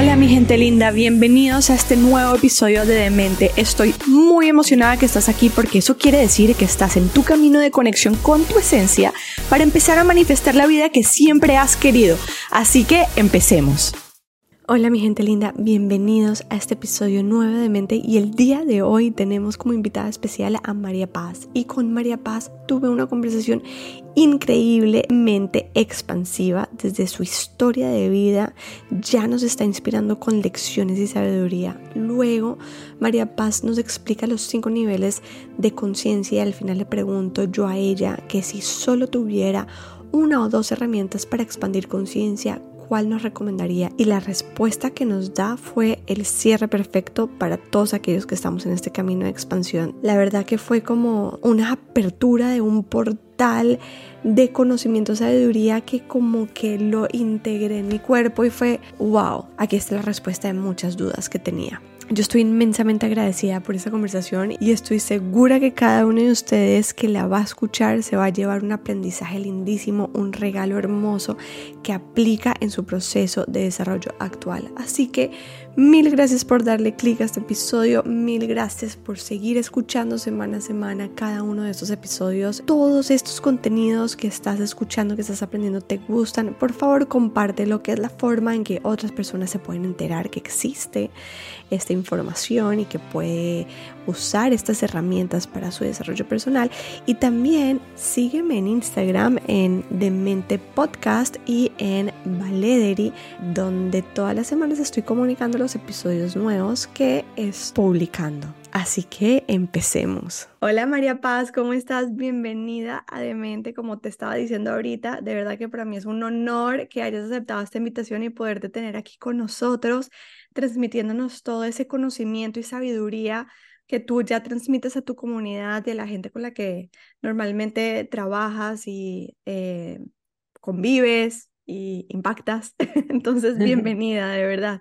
Hola mi gente linda, bienvenidos a este nuevo episodio de Demente. Estoy muy emocionada que estás aquí porque eso quiere decir que estás en tu camino de conexión con tu esencia para empezar a manifestar la vida que siempre has querido. Así que empecemos. Hola mi gente linda, bienvenidos a este episodio 9 de Mente y el día de hoy tenemos como invitada especial a María Paz y con María Paz tuve una conversación increíblemente expansiva desde su historia de vida, ya nos está inspirando con lecciones y sabiduría. Luego María Paz nos explica los cinco niveles de conciencia y al final le pregunto yo a ella que si solo tuviera una o dos herramientas para expandir conciencia, cuál nos recomendaría y la respuesta que nos da fue el cierre perfecto para todos aquellos que estamos en este camino de expansión. La verdad que fue como una apertura de un portal de conocimiento, sabiduría que como que lo integré en mi cuerpo y fue wow, aquí está la respuesta de muchas dudas que tenía. Yo estoy inmensamente agradecida por esta conversación y estoy segura que cada uno de ustedes que la va a escuchar se va a llevar un aprendizaje lindísimo, un regalo hermoso que aplica en su proceso de desarrollo actual. Así que Mil gracias por darle clic a este episodio, mil gracias por seguir escuchando semana a semana cada uno de estos episodios. Todos estos contenidos que estás escuchando, que estás aprendiendo, te gustan, por favor comparte lo que es la forma en que otras personas se pueden enterar que existe esta información y que puede usar estas herramientas para su desarrollo personal. Y también sígueme en Instagram en Demente Podcast y en Valederi, donde todas las semanas estoy comunicando los episodios nuevos que es publicando. Así que empecemos. Hola María Paz, ¿cómo estás? Bienvenida a Demente, como te estaba diciendo ahorita. De verdad que para mí es un honor que hayas aceptado esta invitación y poderte tener aquí con nosotros, transmitiéndonos todo ese conocimiento y sabiduría que tú ya transmites a tu comunidad y a la gente con la que normalmente trabajas y eh, convives y impactas. Entonces, bienvenida, de verdad.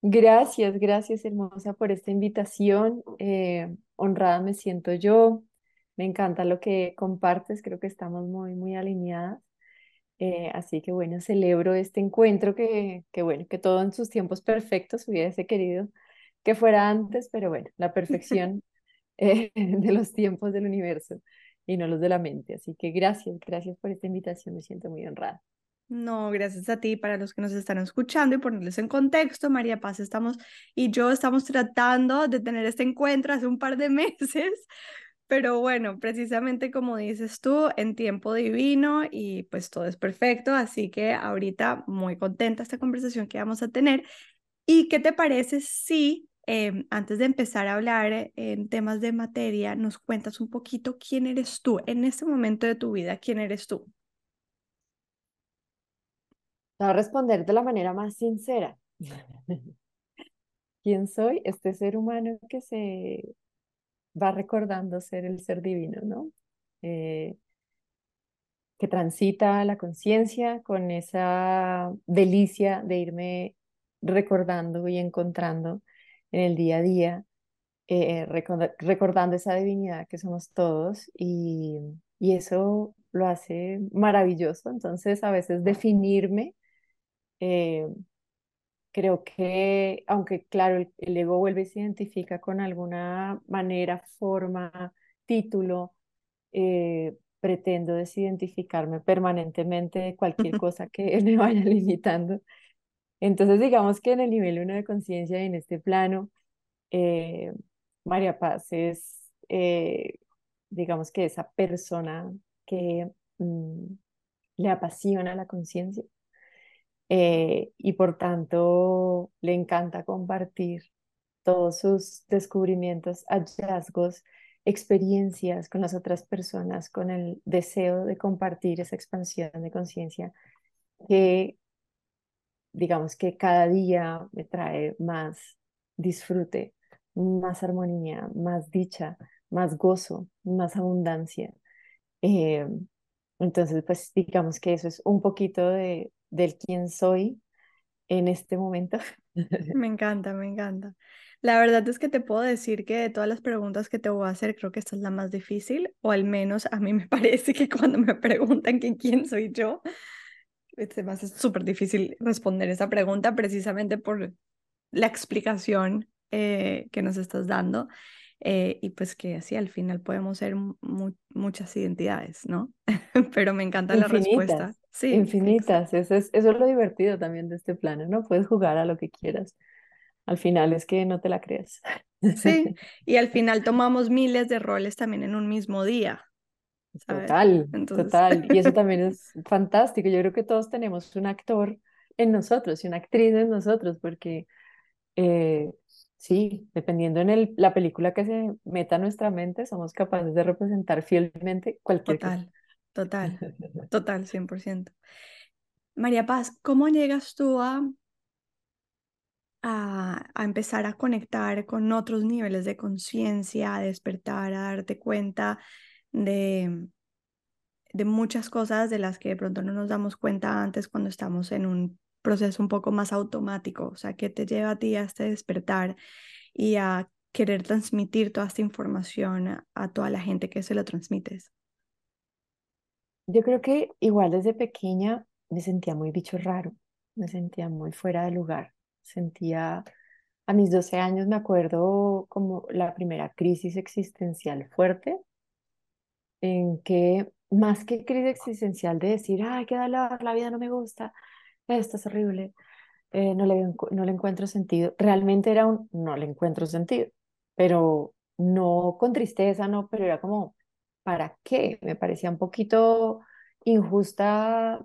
Gracias, gracias hermosa por esta invitación. Eh, honrada me siento yo. Me encanta lo que compartes, creo que estamos muy, muy alineadas. Eh, así que bueno, celebro este encuentro que, que bueno, que todo en sus tiempos perfectos hubiese querido que fuera antes, pero bueno, la perfección eh, de los tiempos del universo y no los de la mente. Así que gracias, gracias por esta invitación, me siento muy honrada. No, gracias a ti, para los que nos están escuchando y ponerles en contexto, María Paz estamos y yo estamos tratando de tener este encuentro hace un par de meses, pero bueno, precisamente como dices tú, en tiempo divino y pues todo es perfecto, así que ahorita muy contenta esta conversación que vamos a tener. ¿Y qué te parece si em, antes de empezar a hablar en temas de materia, nos cuentas un poquito quién eres tú en este momento de tu vida? ¿Quién eres tú? Voy a responder de la manera más sincera. ¿Quién soy? Este ser humano que se va recordando ser el ser divino, ¿no? Eh, que transita la conciencia con esa delicia de irme recordando y encontrando en el día a día, eh, recordando esa divinidad que somos todos y, y eso lo hace maravilloso. Entonces, a veces definirme eh, creo que, aunque claro, el, ego vuelve y se identifica con alguna manera, forma, título, eh, pretendo desidentificarme permanentemente de cualquier cosa que me vaya limitando. Entonces, digamos que en el nivel uno de conciencia y en este plano, eh, María Paz es, digamos que esa persona que mm, le apasiona la conciencia, eh, y por tanto le encanta compartir todos sus descubrimientos, hallazgos, experiencias con las otras personas, con el deseo de compartir esa expansión de conciencia que digamos que cada día me trae más disfrute, más armonía, más dicha, más gozo, más abundancia. Eh, entonces, pues digamos que eso es un poquito de, del quién soy en este momento. Me encanta, me encanta. La verdad es que te puedo decir que de todas las preguntas que te voy a hacer, creo que esta es la más difícil, o al menos a mí me parece que cuando me preguntan quién soy yo, Se me hace súper difícil responder esa pregunta precisamente por la explicación eh, que nos estás dando. Eh, y pues que así al final podemos ser muchas identidades, ¿no? Pero me encanta la respuesta. Sí, infinitas. Eso es, eso es lo divertido también de este plano, ¿no? Puedes jugar a lo que quieras. Al final es que no te la creas. Sí, y al final tomamos miles de roles también en un mismo día. Total, total. Y eso también es fantástico. Yo creo que todos tenemos un actor en nosotros y una actriz en nosotros, porque eh, sí, dependiendo en el, la película que se meta a nuestra mente, somos capaces de representar fielmente cualquier total, Total, total, 100%. María Paz, ¿cómo llegas tú a a, empezar a conectar con otros niveles de conciencia, a despertar, a darte cuenta de, de muchas cosas de las que de pronto no nos damos cuenta antes cuando estamos en un proceso un poco más automático. O sea, ¿qué te lleva a ti a este despertar y a querer transmitir toda esta información a, a toda la gente que se lo transmites? Yo creo que igual desde pequeña me sentía muy bicho raro, me sentía muy fuera de lugar sentía, a mis 12 años me acuerdo como la primera crisis existencial fuerte, en que más que crisis existencial de decir, ay, qué dolor, la vida no me gusta, esto es horrible, eh, no, le, no le encuentro sentido, realmente era un, no le encuentro sentido, pero no con tristeza, no, pero era como, ¿para qué? Me parecía un poquito injusta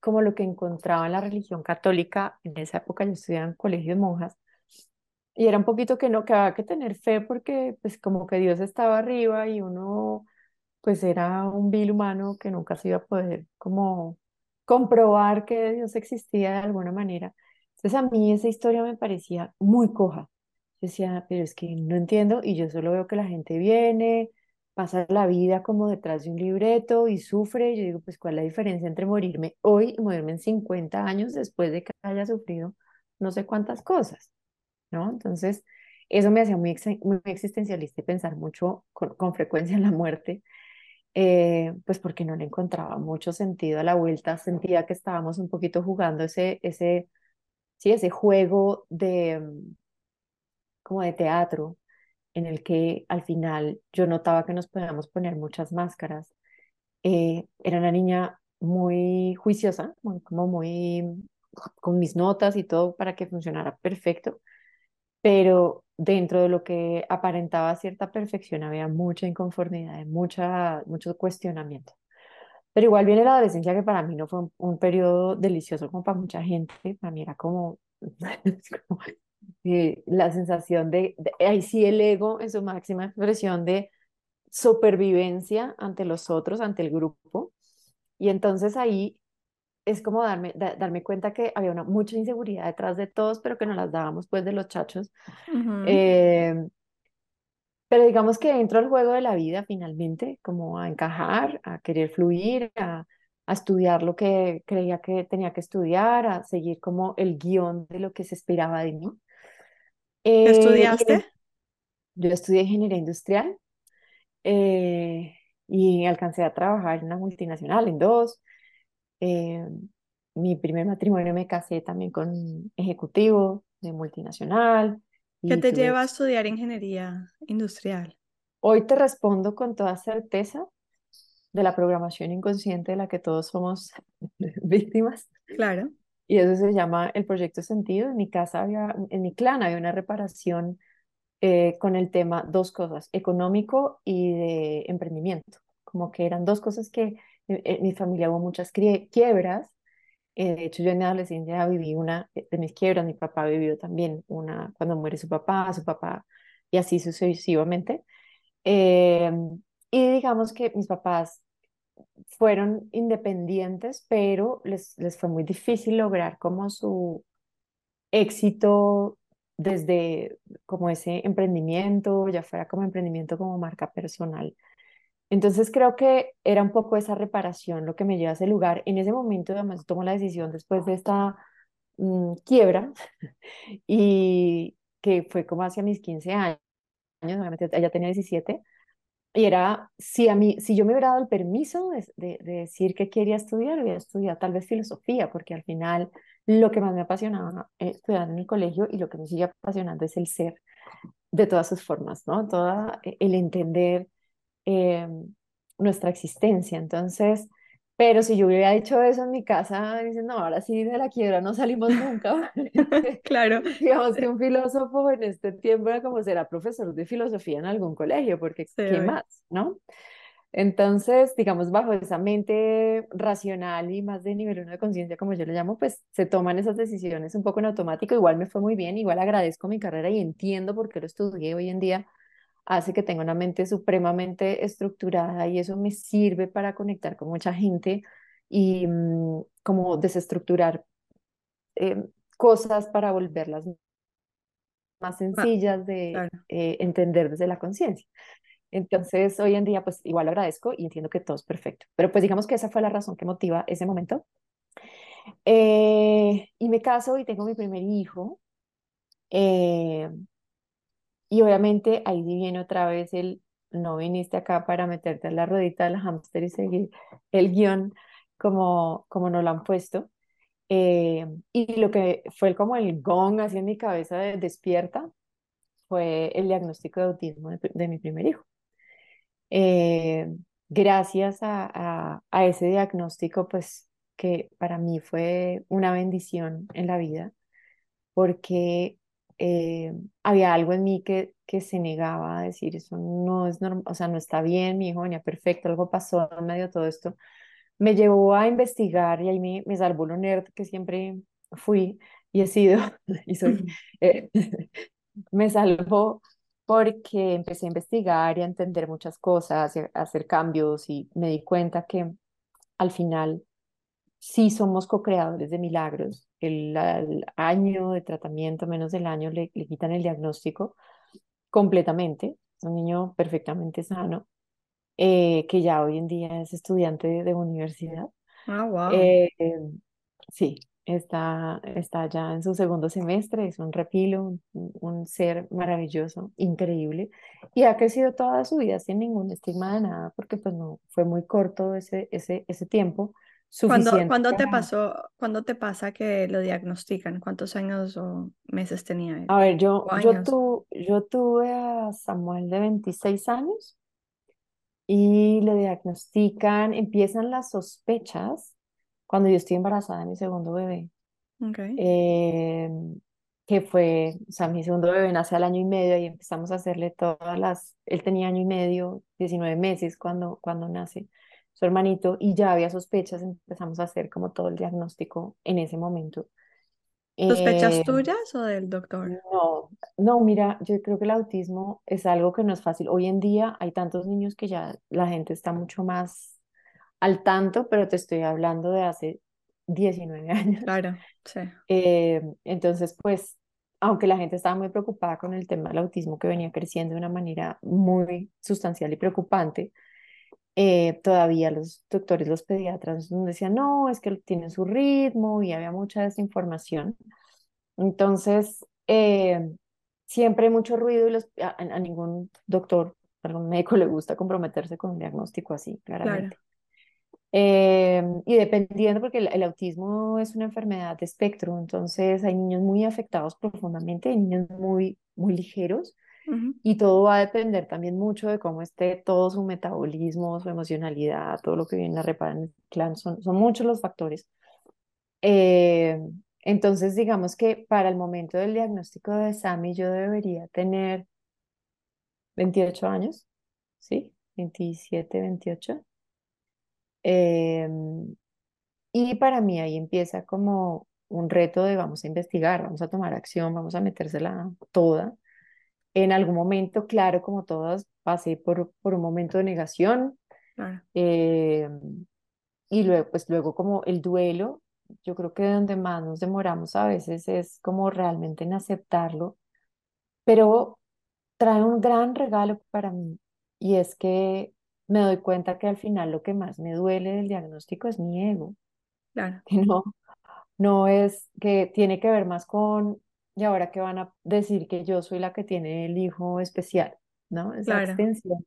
como lo que encontraba en la religión católica, en esa época yo estudiaba en colegio de monjas, y era un poquito que no, que había que tener fe porque pues como que Dios estaba arriba y uno pues era un vil humano que nunca se iba a poder como comprobar que Dios existía de alguna manera. Entonces a mí esa historia me parecía muy coja. Yo decía, pero es que no entiendo y yo solo veo que la gente viene, pasa la vida como detrás de un libreto y sufre. yo digo, pues, ¿cuál es la diferencia entre morirme hoy y morirme en 50 años después de que haya sufrido no sé cuántas cosas? ¿No? Entonces, eso me hacía muy, muy existencialista y pensar mucho con, frecuencia en la muerte, eh, pues porque no le encontraba mucho sentido a la vuelta. Sentía que estábamos un poquito jugando ese, ese, sí, ese juego de, mm, como de teatro, en el que al final yo notaba que nos podíamos poner muchas máscaras. Eh, era una niña muy juiciosa, como muy con mis notas y todo para que funcionara perfecto, pero dentro de lo que aparentaba cierta perfección había mucha inconformidad, mucha, mucho cuestionamiento. Pero igual viene la adolescencia que para mí no fue un, un periodo delicioso como para mucha gente, para mí era como, como la sensación de, ahí sí el ego en su máxima expresión de supervivencia ante los otros, ante el grupo. Y entonces ahí es como darme, darme cuenta que había una mucha inseguridad detrás de todos, pero que no las dábamos pues de los chachos. Em, pero digamos que dentro del juego de la vida finalmente, como a encajar, a querer fluir, a, a estudiar lo que creía que tenía que estudiar, a seguir como el guion de lo que se esperaba de mí. ¿Qué eh, estudiaste? Yo estudié ingeniería industrial eh, y alcancé a trabajar en una multinacional, en dos. Eh, mi primer matrimonio me casé también con ejecutivo de multinacional. ¿Qué te lleva a estudiar ingeniería industrial? Hoy te respondo con toda certeza de la programación inconsciente de la que todos somos víctimas. Claro. Y eso se llama el proyecto sentido. En mi casa había, en mi clan había una reparación eh, con el tema dos cosas, económico y de emprendimiento. Como que eran dos cosas que en, eh, mi familia hubo muchas quiebras. Eh, de hecho, yo en mi adolescencia viví una de mis quiebras. Mi papá vivió también una cuando muere su papá, su papá, y así sucesivamente. y digamos que mis papás fueron independientes, pero les, les fue muy difícil lograr como su éxito desde como ese emprendimiento, ya fuera como emprendimiento como marca personal. Entonces creo que era un poco esa reparación lo que me lleva a ese lugar. En ese momento además tomo la decisión después de esta mm, quiebra y que fue como hacia mis 15 años, ella tenía 17, y era, si, a mí, si yo me hubiera dado el permiso de decir que quería estudiar, hubiera estudiado tal vez filosofía, porque al final lo que más me apasionaba eh, estudiar en el colegio y lo que me sigue apasionando es el ser de todas sus formas, ¿no? Todo eh, el entender eh, nuestra existencia. Entonces, pero si yo hubiera dicho eso en mi casa, dicen, no, ahora sí de la quiebra no salimos nunca. claro. Digamos que un filósofo en este tiempo era como será profesor de filosofía en algún colegio, porque ¿qué más? ¿No? Entonces, digamos, bajo esa mente racional y más de nivel uno de conciencia, como yo le llamo, pues se toman esas decisiones un poco en automático. Igual me fue muy bien, igual agradezco mi carrera y entiendo por qué lo estudié hoy en día. Hace que tenga una mente supremamente estructurada y eso me sirve para conectar con mucha gente y mm, como desestructurar eh, cosas para volverlas más sencillas de eh, entender desde la conciencia. Entonces, hoy en día, pues igual agradezco y entiendo que todo es perfecto. Pero pues digamos que esa fue la razón que motiva ese momento. Eh, y me caso y tengo mi primer hijo. Eh, y obviamente ahí viene otra vez el, no viniste acá para meterte en la ruedita del hámster y seguir el guion como, como nos lo han puesto. Eh, y lo que fue como el gong así mi cabeza de despierta fue el diagnóstico de autismo de mi primer hijo. Eh, gracias a, a, ese diagnóstico, pues que para mí fue una bendición en la vida, porque eh, había algo en mí que, que se negaba a decir, eso no es normal, o sea, no está bien, mi hijo venía perfecto, algo pasó en medio de todo esto. Me llevó a investigar y ahí me, me salvó lo nerd que siempre fui y he sido y soy. Eh, me salvó porque empecé a investigar y a entender muchas cosas, a hacer cambios y me di cuenta que al final sí somos co-creadores de milagros. El, año de tratamiento, menos del año, le, le quitan el diagnóstico completamente. Un niño perfectamente sano, eh, que ya hoy en día es estudiante de, universidad. Ah, wow. Eh, sí, está, está ya en su segundo semestre, es un repilo, un, ser maravilloso, increíble, y ha crecido toda su vida sin ningún estigma de nada, porque pues no, fue muy corto ese, ese, ese tiempo. Suficiente. ¿Cuándo, te pasó, cuándo te pasa que lo diagnostican? ¿Cuántos años o meses tenía A ver, yo, yo, tu, yo tuve a Samuel de 26 años y le diagnostican, empiezan las sospechas cuando yo estoy embarazada de mi segundo bebé. Eh, que fue, o sea, mi segundo bebé nace al año y medio y empezamos a hacerle todas las, él tenía año y medio, 19 meses cuando, cuando nace su hermanito y ya había sospechas, empezamos a hacer como todo el diagnóstico en ese momento. ¿Sospechas eh, tuyas o del doctor? No, no, mira, yo creo que el autismo es algo que no es fácil. Hoy en día hay tantos niños que ya la gente está mucho más al tanto, pero te estoy hablando de hace 19 años. Claro, sí. Eh, entonces, pues, aunque la gente estaba muy preocupada con el tema del autismo que venía creciendo de una manera muy sustancial y preocupante, eh, todavía los doctores, los pediatras decían, no, es que tienen su ritmo y había mucha desinformación. Entonces, eh, siempre hay mucho ruido y los, a, ningún doctor, a algún médico le gusta comprometerse con un diagnóstico así, claramente. Eh, y dependiendo, porque el, autismo es una enfermedad de espectro, entonces hay niños muy afectados profundamente, hay niños muy, muy ligeros, y todo va a depender también mucho de cómo esté todo su metabolismo, su emocionalidad, todo lo que viene a reparar en el clan, son, son muchos los factores. Eh, entonces, digamos que para el momento del diagnóstico de Sammy yo debería tener 28 años, ¿sí? 27, 28. Em, y para mí ahí empieza como un reto de vamos a investigar, vamos a tomar acción, vamos a metérsela toda. En algún momento, claro, como todas, pasé por, por un momento de negación. Em, y luego, pues luego como el duelo, yo creo que donde más nos demoramos a veces es como realmente en aceptarlo, pero trae un gran regalo para mí y es que me doy cuenta que al final lo que más me duele del diagnóstico es mi ego. Claro. Que no, no es que tiene que ver más con, y ahora que van a decir que yo soy la que tiene el hijo especial, ¿no? Esa extensión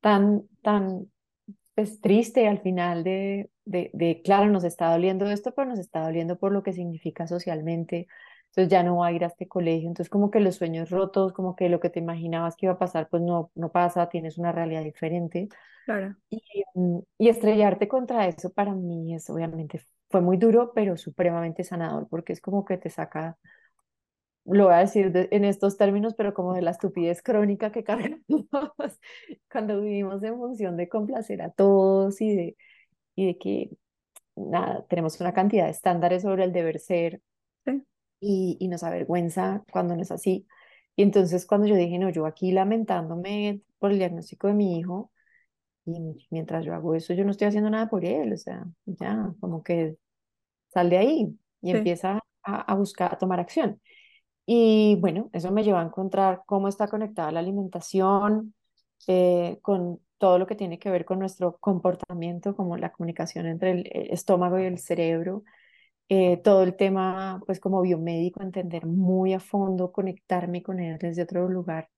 tan, tan pues, triste al final de, de, de, claro, nos está doliendo esto, pero nos está doliendo por lo que significa socialmente. Entonces ya no va a ir a este colegio. Entonces como que los sueños rotos, como que lo que te imaginabas que iba a pasar, pues no, no pasa, tienes una realidad diferente. Claro. Y, mm, y estrellarte contra eso para mí es obviamente fue muy duro, pero supremamente sanador, porque es como que te saca lo voy a decir en estos términos, pero como de la estupidez crónica que cargamos cuando vivimos en función de complacer a todos y de, y de que nada, tenemos una cantidad de estándares sobre el deber ser y, y nos avergüenza cuando no es así. Y entonces cuando yo dije, no, yo aquí lamentándome por el diagnóstico de mi hijo, y mientras yo hago eso, yo no estoy haciendo nada por él, o sea, ya, como que sal de ahí y empieza a, a buscar, a tomar acción. Y bueno, eso me llevó a encontrar cómo está conectada la alimentación eh, con todo lo que tiene que ver con nuestro comportamiento, como la comunicación entre el estómago y el cerebro, eh, todo el tema, pues como biomédico, entender muy a fondo, conectarme con él desde otro lugar.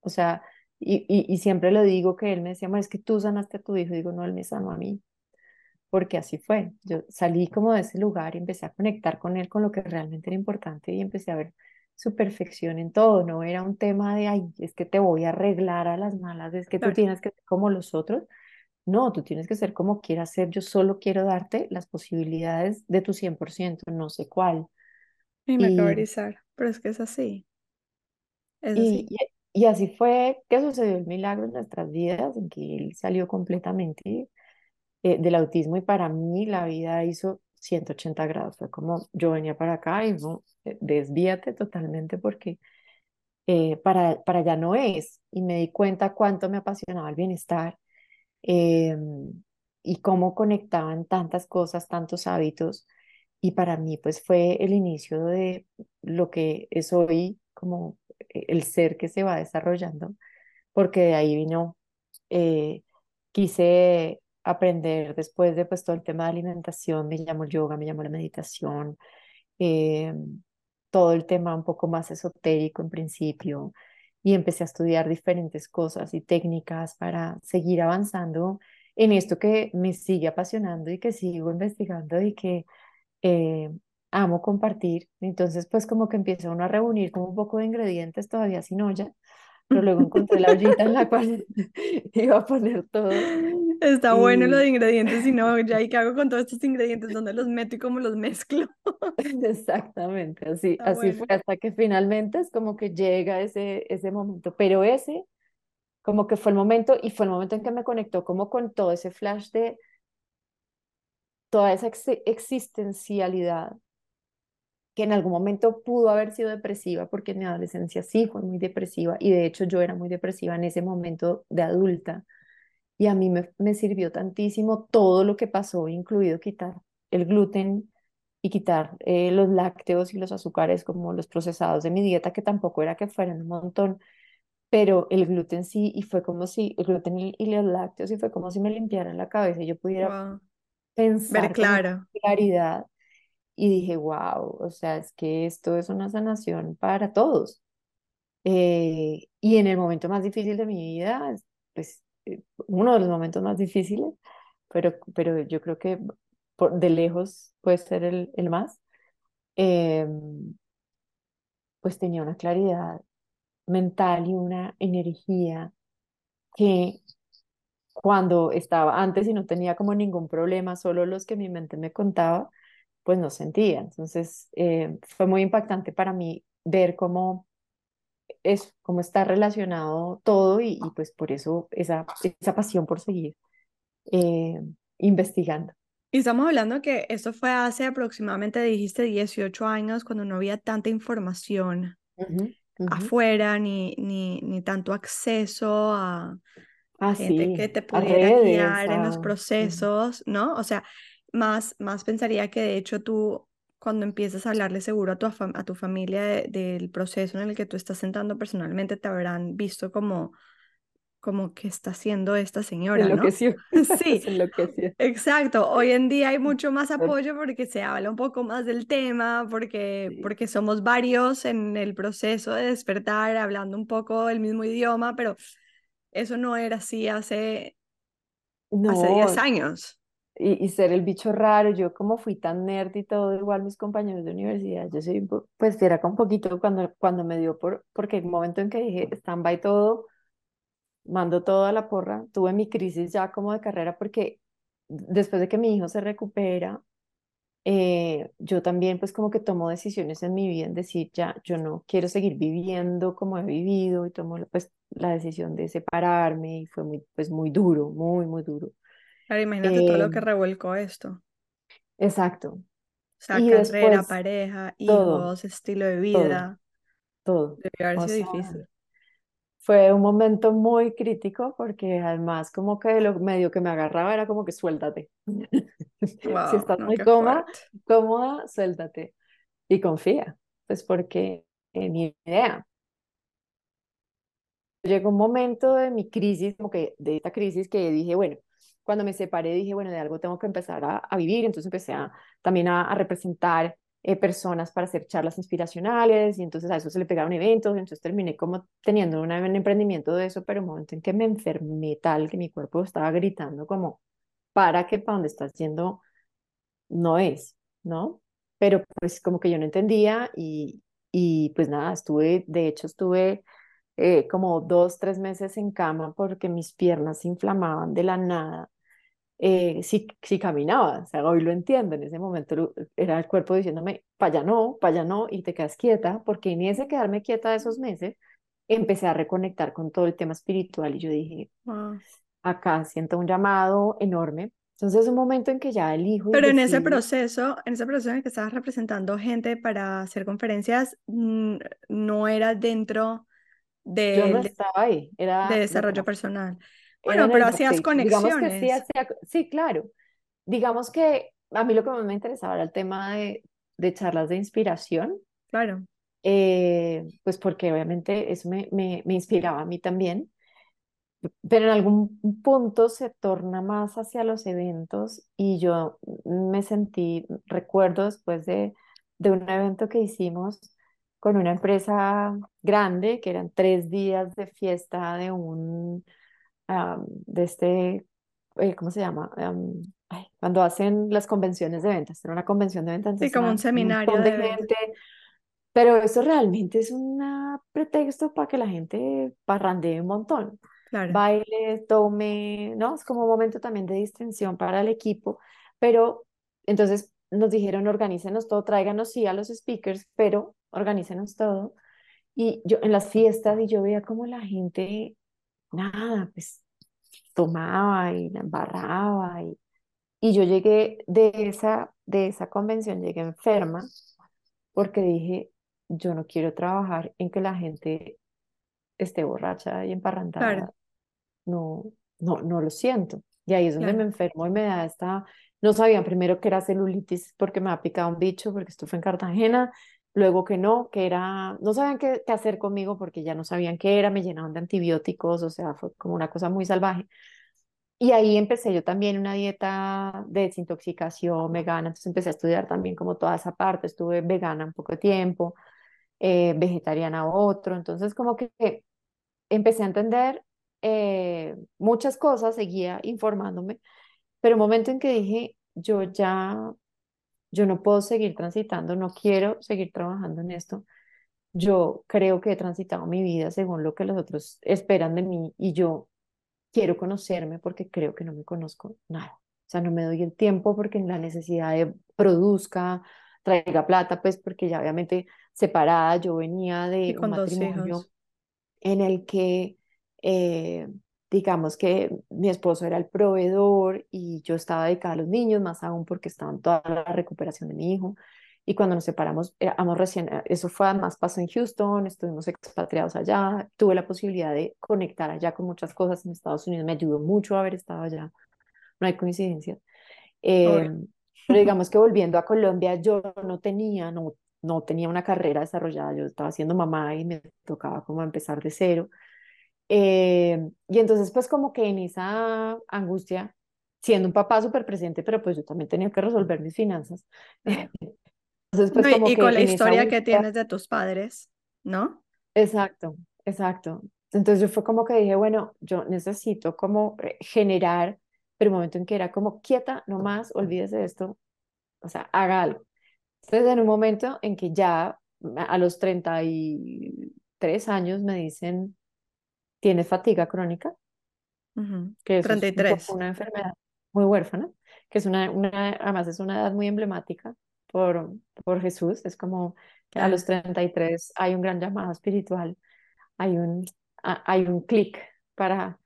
O sea, y, y, siempre lo digo que él me decía, es que tú sanaste a tu hijo, digo, no, él me sanó a mí, porque así fue. Yo salí como de ese lugar y empecé a conectar con él, con lo que realmente era importante y empecé a ver su perfección en todo, no era un tema de, ay, es que te voy a arreglar a las malas, es que tú tienes que ser como los otros. No, tú tienes que ser como quieras ser, yo solo quiero darte las posibilidades de tu 100%, no sé cuál. Y me acabo de pero es que es así. Es y, así. Y, así fue que sucedió el milagro en nuestras vidas, en que él salió completamente eh, del autismo y para mí la vida hizo 180 grados. Fue como yo venía para acá y no, eh, desvíate totalmente porque eh, para, para allá no es. Y me di cuenta cuánto me apasionaba el bienestar em, y cómo conectaban tantas cosas, tantos hábitos. Y para mí, pues fue el inicio de lo que es hoy como eh, el ser que se va desarrollando, porque de ahí vino, quise aprender después de pues todo el tema de alimentación, me llamó el yoga, me llamó la meditación, eh, todo el tema un poco más esotérico en principio y empecé a estudiar diferentes cosas y técnicas para seguir avanzando en esto que me sigue apasionando y que sigo investigando y que eh, amo compartir. Entonces, pues como que empieza uno a reunir como un poco de ingredientes todavía sin olla pero luego encontré la ollita en la cual iba a poner todo. Está bueno lo de ingredientes, y no, ya, ¿y qué hago con todos estos ingredientes? ¿Dónde los meto y cómo los mezclo? Exactamente, así, así fue, hasta que finalmente es como que llega ese, ese momento, pero ese como que fue el momento, y fue el momento en que me conectó como con todo ese flash de toda esa existencialidad que en algún momento pudo haber sido depresiva, porque en mi adolescencia sí fue muy depresiva, y de hecho yo era muy depresiva en ese momento de adulta, y a mí me, me sirvió tantísimo todo lo que pasó, incluido quitar el gluten y quitar eh, los lácteos y los azúcares como los procesados de mi dieta, que tampoco era que fueran un montón, pero el gluten sí, y fue como si, el gluten y, los lácteos, y fue como si me limpiaran la cabeza y yo pudiera pensar Ver claro. con claridad y dije, wow, o sea, es que esto es una sanación para todos. Eh, y en el momento más difícil de mi vida, pues eh, uno de los momentos más difíciles, pero, pero yo creo que por, de lejos puede ser el, el más, em, pues tenía una claridad mental y una energía que cuando estaba antes y no tenía como ningún problema, solo los que mi mente me contaba, pues no sentía. Entonces, eh, fue muy impactante para mí ver cómo es, cómo está relacionado todo y, pues por eso esa, esa pasión por seguir eh, investigando. Y estamos hablando que eso fue hace aproximadamente, dijiste, 18 años, cuando no había tanta información afuera, ni, ni, ni tanto acceso a ah, gente que te pudiera guiar en los procesos, ¿no? O sea, más, más pensaría que de hecho tú, cuando empiezas a hablarle seguro a tu, a tu familia del proceso en el que tú estás sentando personalmente, te habrán visto como, como que está haciendo esta señora, ¿no? Sí, exacto. Hoy en día hay mucho más apoyo porque se habla un poco más del tema, porque, porque somos varios en el proceso de despertar, hablando un poco el mismo idioma, pero eso no era así hace, hace 10 años. Y, y, ser el bicho raro, yo como fui tan nerd y todo, igual mis compañeros de universidad, yo soy, pues era con poquito cuando, cuando me dio por, porque el momento en que dije, stand-by todo, mando todo a la porra, tuve mi crisis ya como de carrera porque después de que mi hijo se recupera, eh, yo también pues como que tomo decisiones en mi vida en decir, ya, yo no quiero seguir viviendo como he vivido y tomo pues la decisión de separarme y fue muy, pues muy duro, muy, muy duro. Claro, imagínate todo lo que em, revuelcó esto. Exacto. O sea, y carrera, pareja, hijos, estilo de vida. Todo. Debe haber sido difícil fue un momento muy crítico porque además como que lo medio que me agarraba era como que suéltate. si estás muy cómoda, cómoda, suéltate y confía, pues porque en mi idea. Llegó un momento de mi crisis, como que de esta crisis que dije, bueno, cuando me separé dije, bueno, de algo tengo que empezar a, a vivir, entonces empecé a, también a, a representar eh, personas para hacer charlas inspiracionales y entonces a eso se le pegaron eventos, entonces terminé como teniendo un emprendimiento de eso, pero un momento en que me enfermé tal que mi cuerpo estaba gritando como, para que para donde estás yendo no es, ¿no? Pero pues como que yo no entendía y, y pues nada, estuve, de hecho estuve eh, como dos, tres meses en cama porque mis piernas se inflamaban de la nada eh, si, si caminaba, o sea, hoy lo entiendo, en ese momento era el cuerpo diciéndome, para allá no, para allá no, y te quedas quieta, porque en ese quedarme quieta de esos meses, empecé a reconectar con todo el tema espiritual y yo dije, acá siento un llamado enorme. Entonces es un momento en que ya elijo. Pero en ese proceso, en ese proceso en el que estabas representando gente para hacer conferencias, mm, no era dentro de, yo no estaba ahí, era de desarrollo personal. Bueno, pero hacías conexiones. sí, sí, claro. Digamos que a mí lo que más me interesaba era el tema de, de charlas de inspiración. Claro. Eh, pues porque obviamente eso me, me, me, inspiraba a mí también. Pero en algún punto se torna más hacia los eventos y yo me sentí, recuerdo después de, de un evento que hicimos con una empresa grande, que eran tres días de fiesta de un de este, eh, ¿cómo se llama? cuando hacen las convenciones de ventas, era una convención de ventas. Sí, como un seminario de, gente. Pero eso realmente es un pretexto para que la gente parrandee un montón. Claro. Baile, tome, ¿no? Es como un momento también de distensión para el equipo. Pero entonces nos dijeron, organícenos todo, tráiganos sí a los speakers, pero organícenos todo. Y yo en las fiestas, y yo veía como la gente nada, pues tomaba y la embarraba y, y yo llegué de esa, de esa convención, llegué enferma porque dije, yo no quiero trabajar en que la gente esté borracha y emparrantada. No, no, no lo siento. Y ahí es donde me enfermo y me da esta, no sabían primero que era celulitis porque me ha picado un bicho, porque esto fue en Cartagena, luego que no, que era, no sabían qué, hacer conmigo porque ya no sabían qué era, me llenaban de antibióticos, o sea, fue como una cosa muy salvaje. Y ahí empecé yo también una dieta de desintoxicación vegana, entonces empecé a estudiar también como toda esa parte, estuve vegana un poco de tiempo, eh, vegetariana otro, entonces como que empecé a entender eh, muchas cosas, seguía informándome, pero un momento en que dije, yo ya yo no puedo seguir transitando, no quiero seguir trabajando en esto. Yo creo que he transitado mi vida según lo que los otros esperan de mí y yo quiero conocerme porque creo que no me conozco nada. O sea, no me doy el tiempo porque la necesidad de produzca, traiga plata, pues porque ya obviamente separada, yo venía de un matrimonio en el que eh, digamos que mi esposo era el proveedor y yo estaba dedicada a los niños, más aún porque estaba en toda la recuperación de mi hijo. Y cuando nos separamos, éramos recién, eh, eso fue además pasó en Houston, estuvimos expatriados allá, tuve la posibilidad de conectar allá con muchas cosas en Estados Unidos, me ayudó mucho haber estado allá, no hay coincidencia. Eh, pero digamos que volviendo a Colombia, yo no tenía, no, no tenía una carrera desarrollada, yo estaba siendo mamá y me tocaba como empezar de cero. Eh, y entonces, pues como que en esa angustia, siendo un papá súper presente, pero pues yo también tenía que resolver mis finanzas. Entonces, pues, como y con la historia que tienes de tus padres, ¿no? Exacto, exacto. Entonces yo fue como que dije, bueno, yo necesito como eh, generar, pero un momento en que era como quieta, no más, olvídese de esto, o sea, haga algo. Entonces en un momento en que ya a los 33 años me dicen, ¿tienes fatiga crónica? Que eso 33. es una enfermedad muy huérfana, que es una, una, además es una edad muy emblemática por, por Jesús, es como que a los 33 hay un gran llamado espiritual, hay un, hay un clic para,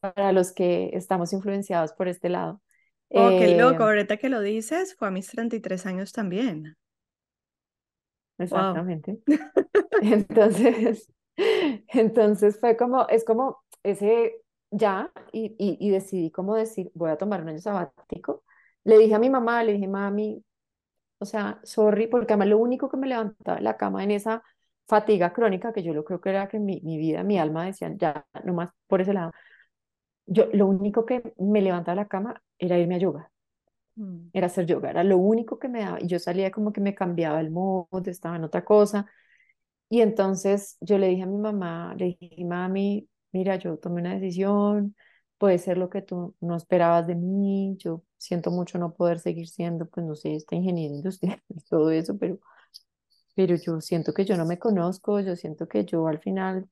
para los que estamos influenciados por este lado. Oh, qué loco, eh, ahorita que lo dices, fue a mis 33 años también. Exactamente. Entonces, entonces fue como, es como ese ya, y, y, y, decidí como decir, voy a tomar un año sabático. Le dije a mi mamá, le dije, mami, o sea, sorry, porque además lo único que me levantaba de la cama en esa fatiga crónica, que yo lo creo que era que mi, mi vida, mi alma decían, ya, nomás por ese lado, yo lo único que me levantaba de la cama era irme a yoga. Mm. Era hacer yoga, era lo único que me daba. Y yo salía como que me cambiaba el mood, estaba en otra cosa. Y entonces yo le dije a mi mamá, le dije, mami, mira, yo tomé una decisión, puede ser lo que tú no esperabas de mí, yo siento mucho no poder seguir siendo, pues no sé, esta ingeniera industrial y todo eso, pero, pero yo siento que yo no me conozco, yo siento que yo al final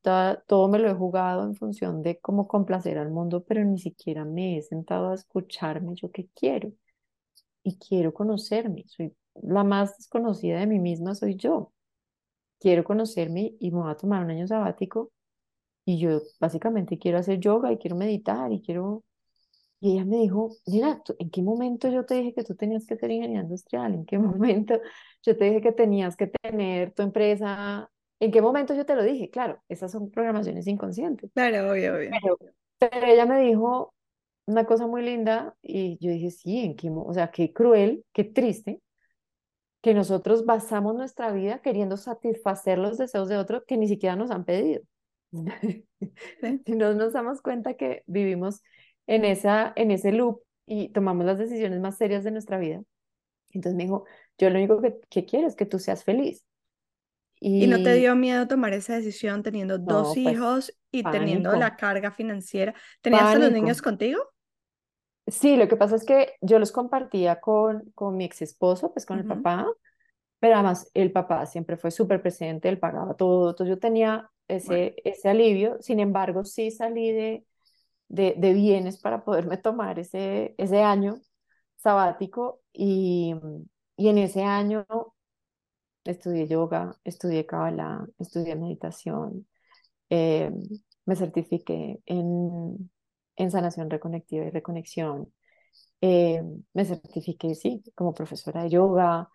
todo me lo he jugado en función de cómo complacer al mundo, pero ni siquiera me he sentado a escucharme yo qué quiero y quiero conocerme, soy la más desconocida de mí misma, soy yo. Quiero conocerme y me voy a tomar un año sabático y yo básicamente quiero hacer yoga y quiero meditar y quiero... Y ella me dijo, mira, ¿en qué momento yo te dije que tú tenías que ser ingeniera industrial? ¿En qué momento yo te dije que tenías que tener tu empresa? ¿En qué momento yo te lo dije? Claro, esas son programaciones inconscientes. Claro, obvio, obvio. Pero, pero ella me dijo una cosa muy linda y yo dije, sí, ¿en qué, o sea, qué cruel, qué triste que nosotros basamos nuestra vida queriendo satisfacer los deseos de otros que ni siquiera nos han pedido. Si no nos damos cuenta que vivimos en, esa, en ese loop y tomamos las decisiones más serias de nuestra vida. Entonces me dijo, yo lo único que, que quiero es que tú seas feliz. Y, no te dio miedo tomar esa decisión teniendo dos pues, hijos y teniendo la carga financiera? ¿Tenías a los niños contigo? Sí, lo que pasa es que yo los compartía con, con mi ex esposo, pues con el papá, pero además el papá siempre fue súper presente, él pagaba todo, entonces yo tenía ese, ese alivio. Sin embargo, sí salí de, de, de, bienes para poderme tomar ese, ese año sabático y, y en ese año estudié yoga, estudié Kabbalah, estudié meditación, eh, me certifiqué en, en sanación reconectiva y reconexión, eh, me certifiqué, sí, como profesora de yoga,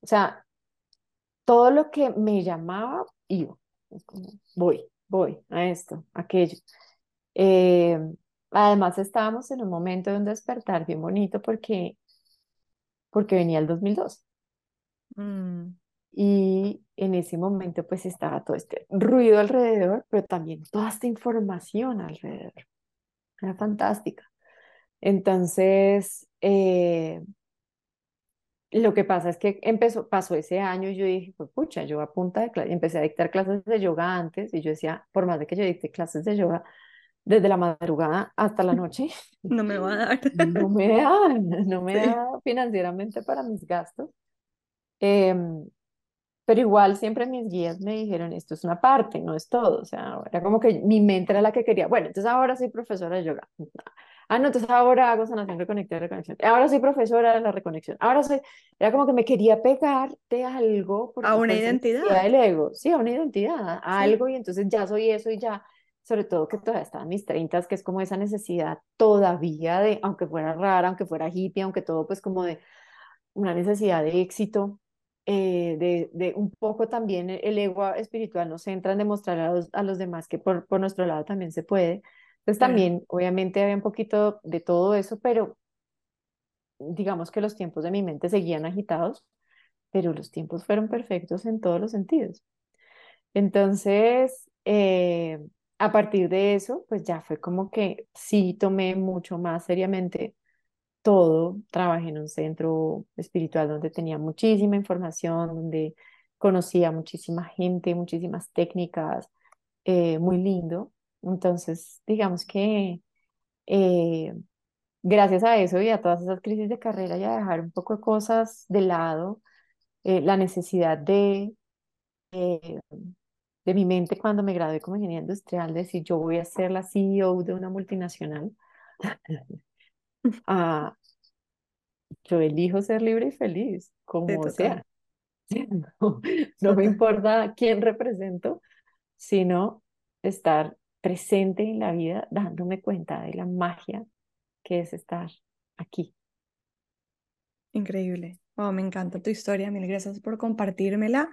o sea, todo lo que me llamaba, iba voy, voy a esto, aquello. Eh, además estábamos en un momento de un despertar bien bonito porque, porque venía el 2002. Mm. Y en ese momento pues estaba todo este ruido alrededor, pero también toda esta información alrededor. Era fantástica. Entonces, eh, lo que pasa es que empezó, pasó ese año y yo dije, pues pucha, yo a punta de clase, empecé a dictar clases de yoga antes y yo decía, por más de que yo dicte clases de yoga desde la madrugada hasta la noche, no me va a dar. no me da, no me da financieramente para mis gastos. Em, pero igual siempre mis guías me dijeron, esto es una parte, no es todo. O sea, era como que mi mente era la que quería. Bueno, entonces ahora soy profesora de yoga. Ah, no, entonces ahora hago sanación reconectiva, reconexión. Ahora soy profesora de la reconexión. Ahora soy, era como que me quería pegar de algo. A una identidad. El ego, sí, a una identidad, a algo y entonces ya soy eso y ya, sobre todo que todavía estaba en mis treintas, que es como esa necesidad todavía de, aunque fuera rara, aunque fuera hippie, aunque todo pues como de una necesidad de éxito, eh, de, de, un poco también el ego espiritual nos centra en demostrar a los, a los demás que por, por nuestro lado también se puede entonces también, obviamente, había un poquito de todo eso, pero digamos que los tiempos de mi mente seguían agitados, pero los tiempos fueron perfectos en todos los sentidos. Entonces, eh, a partir de eso, pues ya fue como que sí tomé mucho más seriamente todo. Trabajé en un centro espiritual donde tenía muchísima información, donde conocía muchísima gente, muchísimas técnicas, eh, muy lindo Entonces, digamos que eh, gracias a eso y a todas esas crisis de carrera y dejar un poco de cosas de lado, eh, la necesidad de, de mi mente cuando me gradué como ingeniera industrial, de decir yo voy a ser la CEO de una multinacional, yo elijo ser libre y feliz, como sea. No, no me importa quién represento, sino estar presente en la vida, dándome cuenta de la magia que es estar aquí. Increíble. Oh, me encanta tu historia. Mil gracias por compartírmela.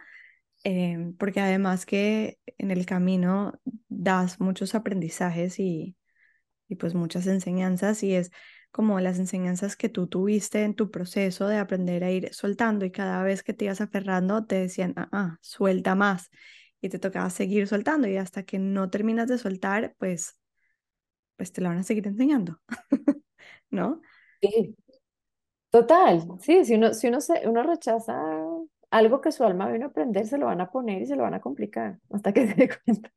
Em, porque además que en el camino das muchos aprendizajes y, y pues muchas enseñanzas y es como las enseñanzas que tú tuviste en tu proceso de aprender a ir soltando y cada vez que te ibas aferrando te decían, ah, ah suelta más y te tocaba seguir soltando y hasta que no terminas de soltar, pues, pues te lo van a seguir enseñando, ¿no? Sí, total, sí, si uno, si uno, se, uno rechaza algo que su alma vino a aprender, se lo van a poner y se lo van a complicar hasta que se dé cuenta.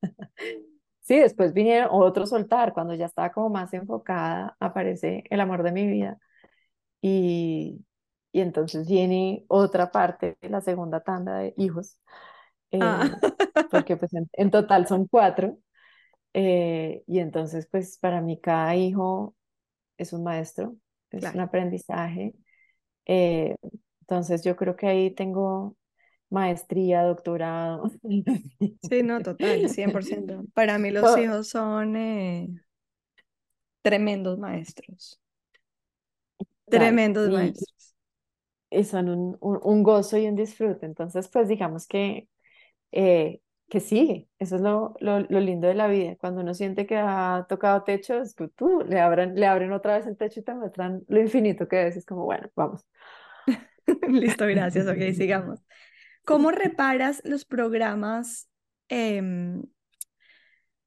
Sí, después vinieron otro soltar, cuando ya estaba como más enfocada, aparece el amor de mi vida. Y, y entonces viene otra parte, la segunda tanda de hijos, ah. eh, porque pues en, total son cuatro. Eh, y entonces pues para mí cada hijo es un maestro, es un aprendizaje. Eh, entonces yo creo que ahí tengo maestría, doctorado. Sí, no, total, 100%. Para mí los hijos son eh, tremendos maestros. Tremendos maestros. Y son un, un, gozo y un disfrute. Entonces, pues digamos que, eh, que sí, eso es lo, lo, lo, lindo de la vida. Cuando uno siente que ha tocado techo, es que tú le abren, le abren otra vez el techo y te muestran lo infinito que es. Es como, bueno, vamos. Listo, gracias. Ok, sigamos. ¿Cómo reparas los programas, em, o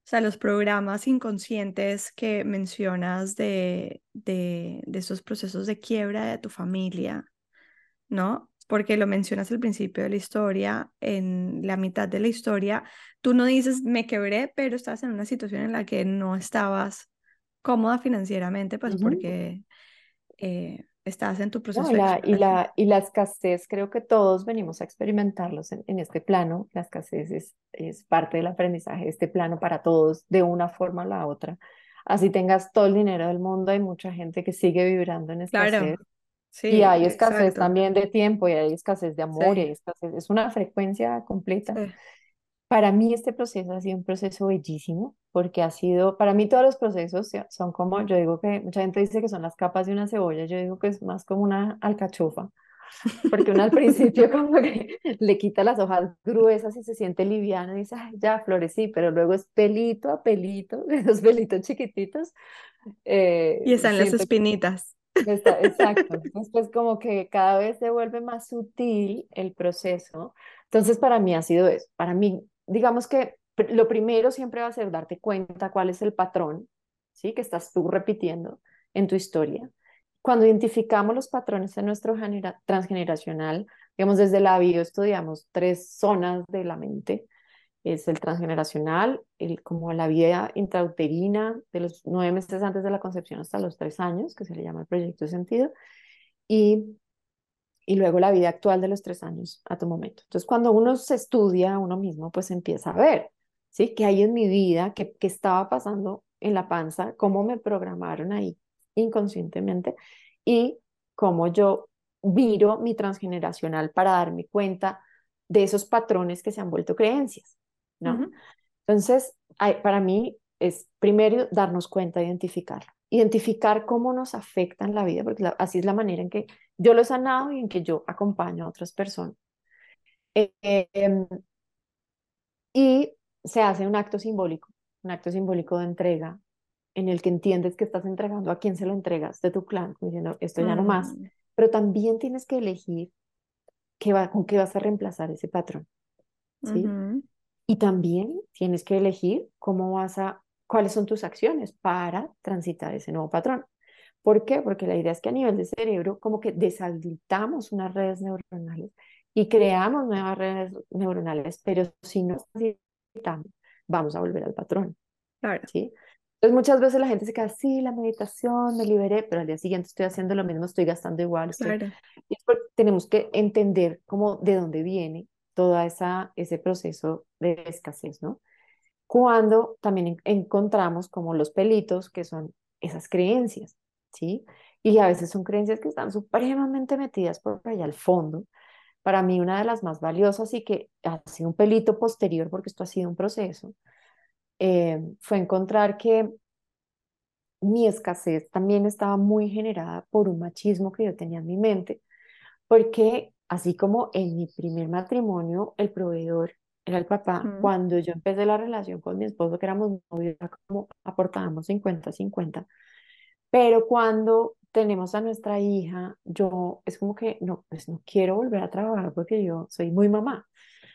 sea, los programas inconscientes que mencionas de, de, de esos procesos de quiebra de tu familia, ¿no? Porque lo mencionas al principio de la historia, en la mitad de la historia, tú no dices me quebré, pero estás en una situación en la que no estabas cómoda financieramente, pues porque eh, estás en tu proceso. y, la, y la escasez, creo que todos venimos a experimentarlos en, este plano. La escasez es, es, parte del aprendizaje este plano para todos, de una forma o la otra. Así tengas todo el dinero del mundo, hay mucha gente que sigue vibrando en escasez. Claro. Sí, y hay escasez también de tiempo, y hay escasez de amor, y hay escasez, es una frecuencia completa. Para mí este proceso ha sido un proceso bellísimo porque ha sido, para mí todos los procesos son como, yo digo que mucha gente dice que son las capas de una cebolla, yo digo que es más como una alcachofa, porque uno al principio como que le quita las hojas gruesas y se siente liviana y dice, Ay, ya florecí, pero luego es pelito a pelito, esos pelitos chiquititos. Eh, y están las espinitas. exacto. Después como que cada vez se vuelve más sutil el proceso. Entonces para mí ha sido eso. Para mí digamos que lo primero siempre va a ser darte cuenta cuál es el patrón, ¿sí? Que estás tú repitiendo en tu historia. Cuando identificamos los patrones en nuestro transgeneracional, digamos, desde la bio estudiamos tres zonas de la mente. Es el transgeneracional, el, como la vida intrauterina de los nueve meses antes de la concepción hasta los tres años, que se le llama el proyecto de sentido, y y luego la vida actual de los tres años a tu momento. Entonces, cuando uno se estudia a uno mismo, pues empieza a ver, ¿sí? ¿Qué hay en mi vida? ¿Qué, qué estaba pasando en la panza? ¿Cómo me programaron ahí inconscientemente? Y cómo yo miro mi transgeneracional para darme cuenta de esos patrones que se han vuelto creencias, ¿no? Entonces, para mí es primero darnos cuenta, identificarlo identificar cómo nos afectan la vida, porque así es la manera en que yo lo he sanado y en que yo acompaño a otras personas. Em, y se hace un acto simbólico, un acto simbólico de entrega, en el que entiendes que estás entregando a quién se lo entregas de tu clan, diciendo, esto ya no más, mm. pero también tienes que elegir qué va, con qué vas a reemplazar ese patrón. ¿sí? Y también tienes que elegir cómo vas a cuáles son tus acciones para transitar ese nuevo patrón. ¿Por qué? Porque la idea es que a nivel de cerebro como que deshabilitamos unas redes neuronales y creamos nuevas redes neuronales, pero si no necesitamos, vamos a volver al patrón. Claro. ¿sí? Entonces muchas veces la gente se queda, sí, la meditación, me liberé, pero al día siguiente estoy haciendo lo mismo, estoy gastando igual. Estoy... Claro. Y es porque tenemos que entender cómo, de dónde viene todo ese proceso de escasez, ¿no? Cuando también encontramos como los pelitos, que son esas creencias, ¿sí? Y a veces son creencias que están supremamente metidas por allá al fondo. Para mí una de las más valiosas y que ha sido un pelito posterior, porque esto ha sido un proceso, eh, fue encontrar que mi escasez también estaba muy generada por un machismo que yo tenía en mi mente, porque así como en mi primer matrimonio el proveedor era el papá, cuando yo empecé la relación con mi esposo, que éramos novios, como aportábamos 50-50, pero cuando tenemos a nuestra hija, yo es como que no, pues no quiero volver a trabajar porque yo soy muy mamá.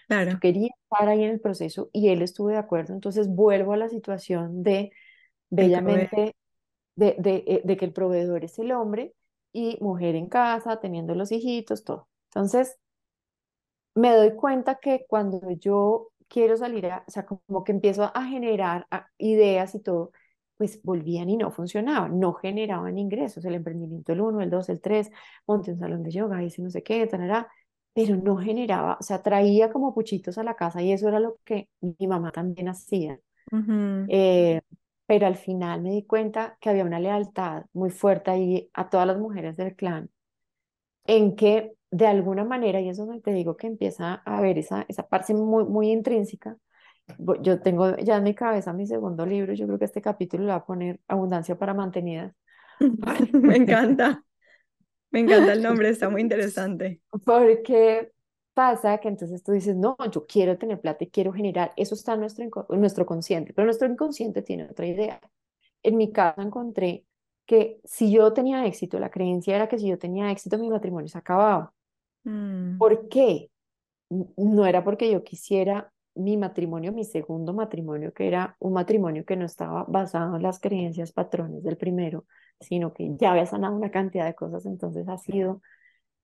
Claro. Yo quería estar ahí en el proceso y él estuvo de acuerdo, entonces vuelvo a la situación de bellamente de, de, eh, de, que el proveedor es el hombre y mujer en casa, teniendo los hijitos, todo. Entonces, me doy cuenta que cuando yo quiero salir, a, o sea, como que empiezo a generar ideas y todo, pues volvían y no funcionaban, no generaban ingresos, el emprendimiento el 1, el 2, el 3, monté un salón de yoga, hice no sé qué, tal, pero no generaba, o sea, traía como puchitos a la casa y eso era lo que mi mamá también hacía. eh, pero al final me di cuenta que había una lealtad muy fuerte ahí a todas las mujeres del clan, en que de alguna manera, y es donde te digo que empieza a haber esa, esa parte muy, muy intrínseca, yo tengo ya en mi cabeza mi segundo libro, yo creo que este capítulo le va a poner Abundancia para Mantenidas. me encanta, me encanta el nombre, está muy interesante. Porque pasa que entonces tú dices, no, yo quiero tener plata y quiero generar, eso está en nuestro, en nuestro consciente, pero nuestro inconsciente tiene otra idea. En mi caso encontré que si yo tenía éxito, la creencia era que si yo tenía éxito, mi matrimonio se acababa. Mm. ¿Por qué? No era porque yo quisiera mi matrimonio, mi segundo matrimonio, que era un matrimonio que no estaba basado en las creencias patrones del primero, sino que ya había sanado una cantidad de cosas, entonces ha sido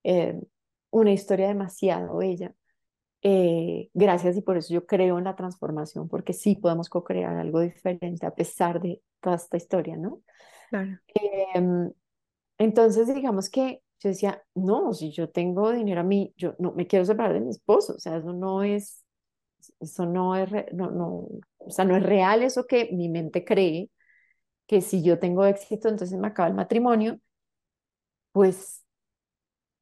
eh, una historia demasiado bella. Eh, gracias y por eso yo creo en la transformación, porque sí podemos co-crear algo diferente a pesar de toda esta historia, ¿no? Claro. Em, entonces, digamos que yo decía, no, si yo tengo dinero a mí, yo no me quiero separar de mi esposo, o sea, eso no es, eso no es, no, no, o sea, no es real eso que mi mente cree, que si yo tengo éxito, entonces me acaba el matrimonio, pues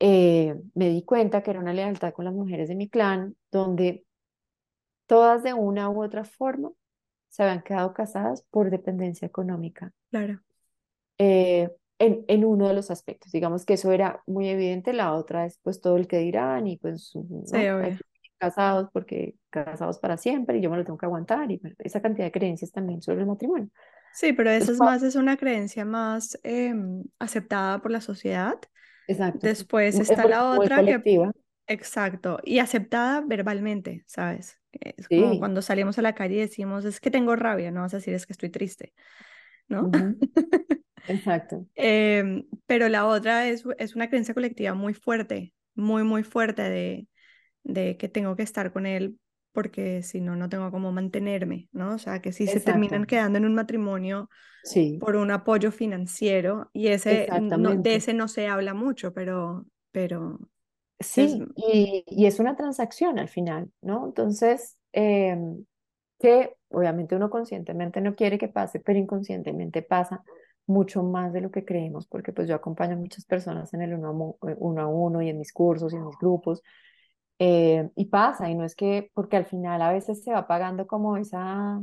eh, me di cuenta que era una lealtad con las mujeres de mi clan, donde todas de una u otra forma se habían quedado casadas por dependencia económica. Claro. Eh, en, en, uno de los aspectos. Digamos que eso era muy evidente, la otra es pues todo el que dirán y pues ¿no? Sí, casados porque casados para siempre y yo me lo tengo que aguantar y esa cantidad de creencias también sobre el matrimonio. Sí, pero eso es más, es una creencia más eh, aceptada por la sociedad. Exacto. Después Es está muy- la muy otra que, exacto, y aceptada verbalmente, ¿sabes? Es como Sí. cuando salimos a la calle y decimos, es que tengo rabia, no vas a decir, es que estoy triste, ¿no? Ujú. Exacto. Em, pero la otra es, es una creencia colectiva muy fuerte, muy, muy fuerte de, de que tengo que estar con él porque si no, no tengo cómo mantenerme, ¿no? O sea, que si se terminan Exacto. quedando en un matrimonio Sí, por un apoyo financiero y ese, no, de ese no se habla mucho, pero, pero es, Sí, y, y es una transacción al final, ¿no? Entonces, em, que obviamente uno conscientemente no quiere que pase, pero inconscientemente pasa mucho más de lo que creemos, porque pues yo acompaño a muchas personas en el uno a, eh, uno, uno y en mis cursos y en mis grupos, eh, y pasa, y no es que, porque al final a veces se va pagando como esa,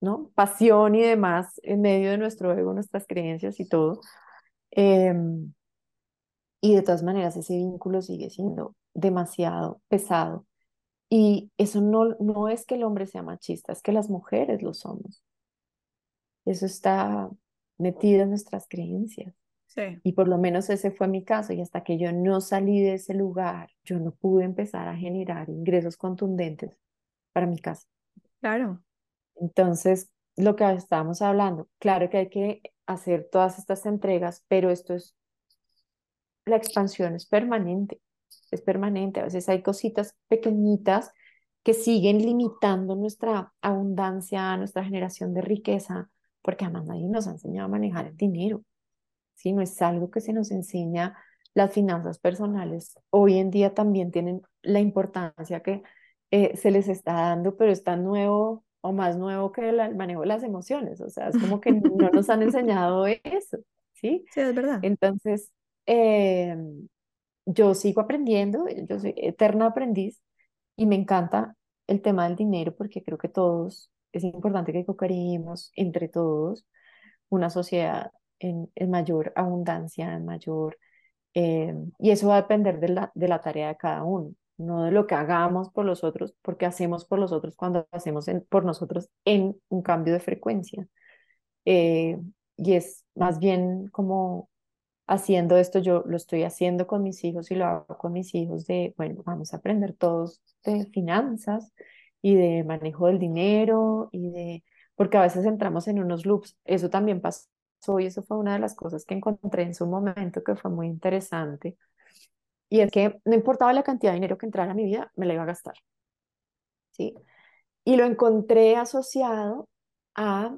¿no? Pasión y demás en medio de nuestro ego, nuestras creencias y todo. em, y de todas maneras ese vínculo sigue siendo demasiado pesado. Y eso no, no es que el hombre sea machista, es que las mujeres lo somos. Eso está metido en nuestras creencias. sí, Y por lo menos ese fue mi caso. Y hasta que yo no salí de ese lugar, yo no pude empezar a generar ingresos contundentes para mi casa. claro, Entonces, lo que estábamos hablando, claro que hay que hacer todas estas entregas, pero esto es, la expansión es permanente, es permanente. A veces hay cositas pequeñitas que siguen limitando nuestra abundancia, nuestra generación de riqueza, porque además nadie nos ha enseñado a manejar el dinero. ¿sí? No es algo que se nos enseña. Las finanzas personales hoy en día también tienen la importancia que eh, se les está dando, pero es tan nuevo o más nuevo que el manejo de las emociones. O sea, es como que no nos han enseñado eso, ¿sí? Sí, es verdad. Entonces, em, yo sigo aprendiendo, yo soy eterna aprendiz y me encanta el tema del dinero porque creo que todos, es importante que co entre todos una sociedad en, mayor abundancia, en mayor... Eh, y eso va a depender de la, de la tarea de cada uno, no de lo que hagamos por los otros, porque hacemos por los otros cuando hacemos por nosotros en un cambio de frecuencia. Eh, y es más bien como haciendo esto, yo lo estoy haciendo con mis hijos y lo hago con mis hijos de, bueno, vamos a aprender todos de finanzas y de manejo del dinero y de, porque a veces entramos en unos loops, eso también pasó y eso fue una de las cosas que encontré en su momento que fue muy interesante. Y es que no importaba la cantidad de dinero que entrara a mi vida, me la iba a gastar. ¿Sí? Y lo encontré asociado a,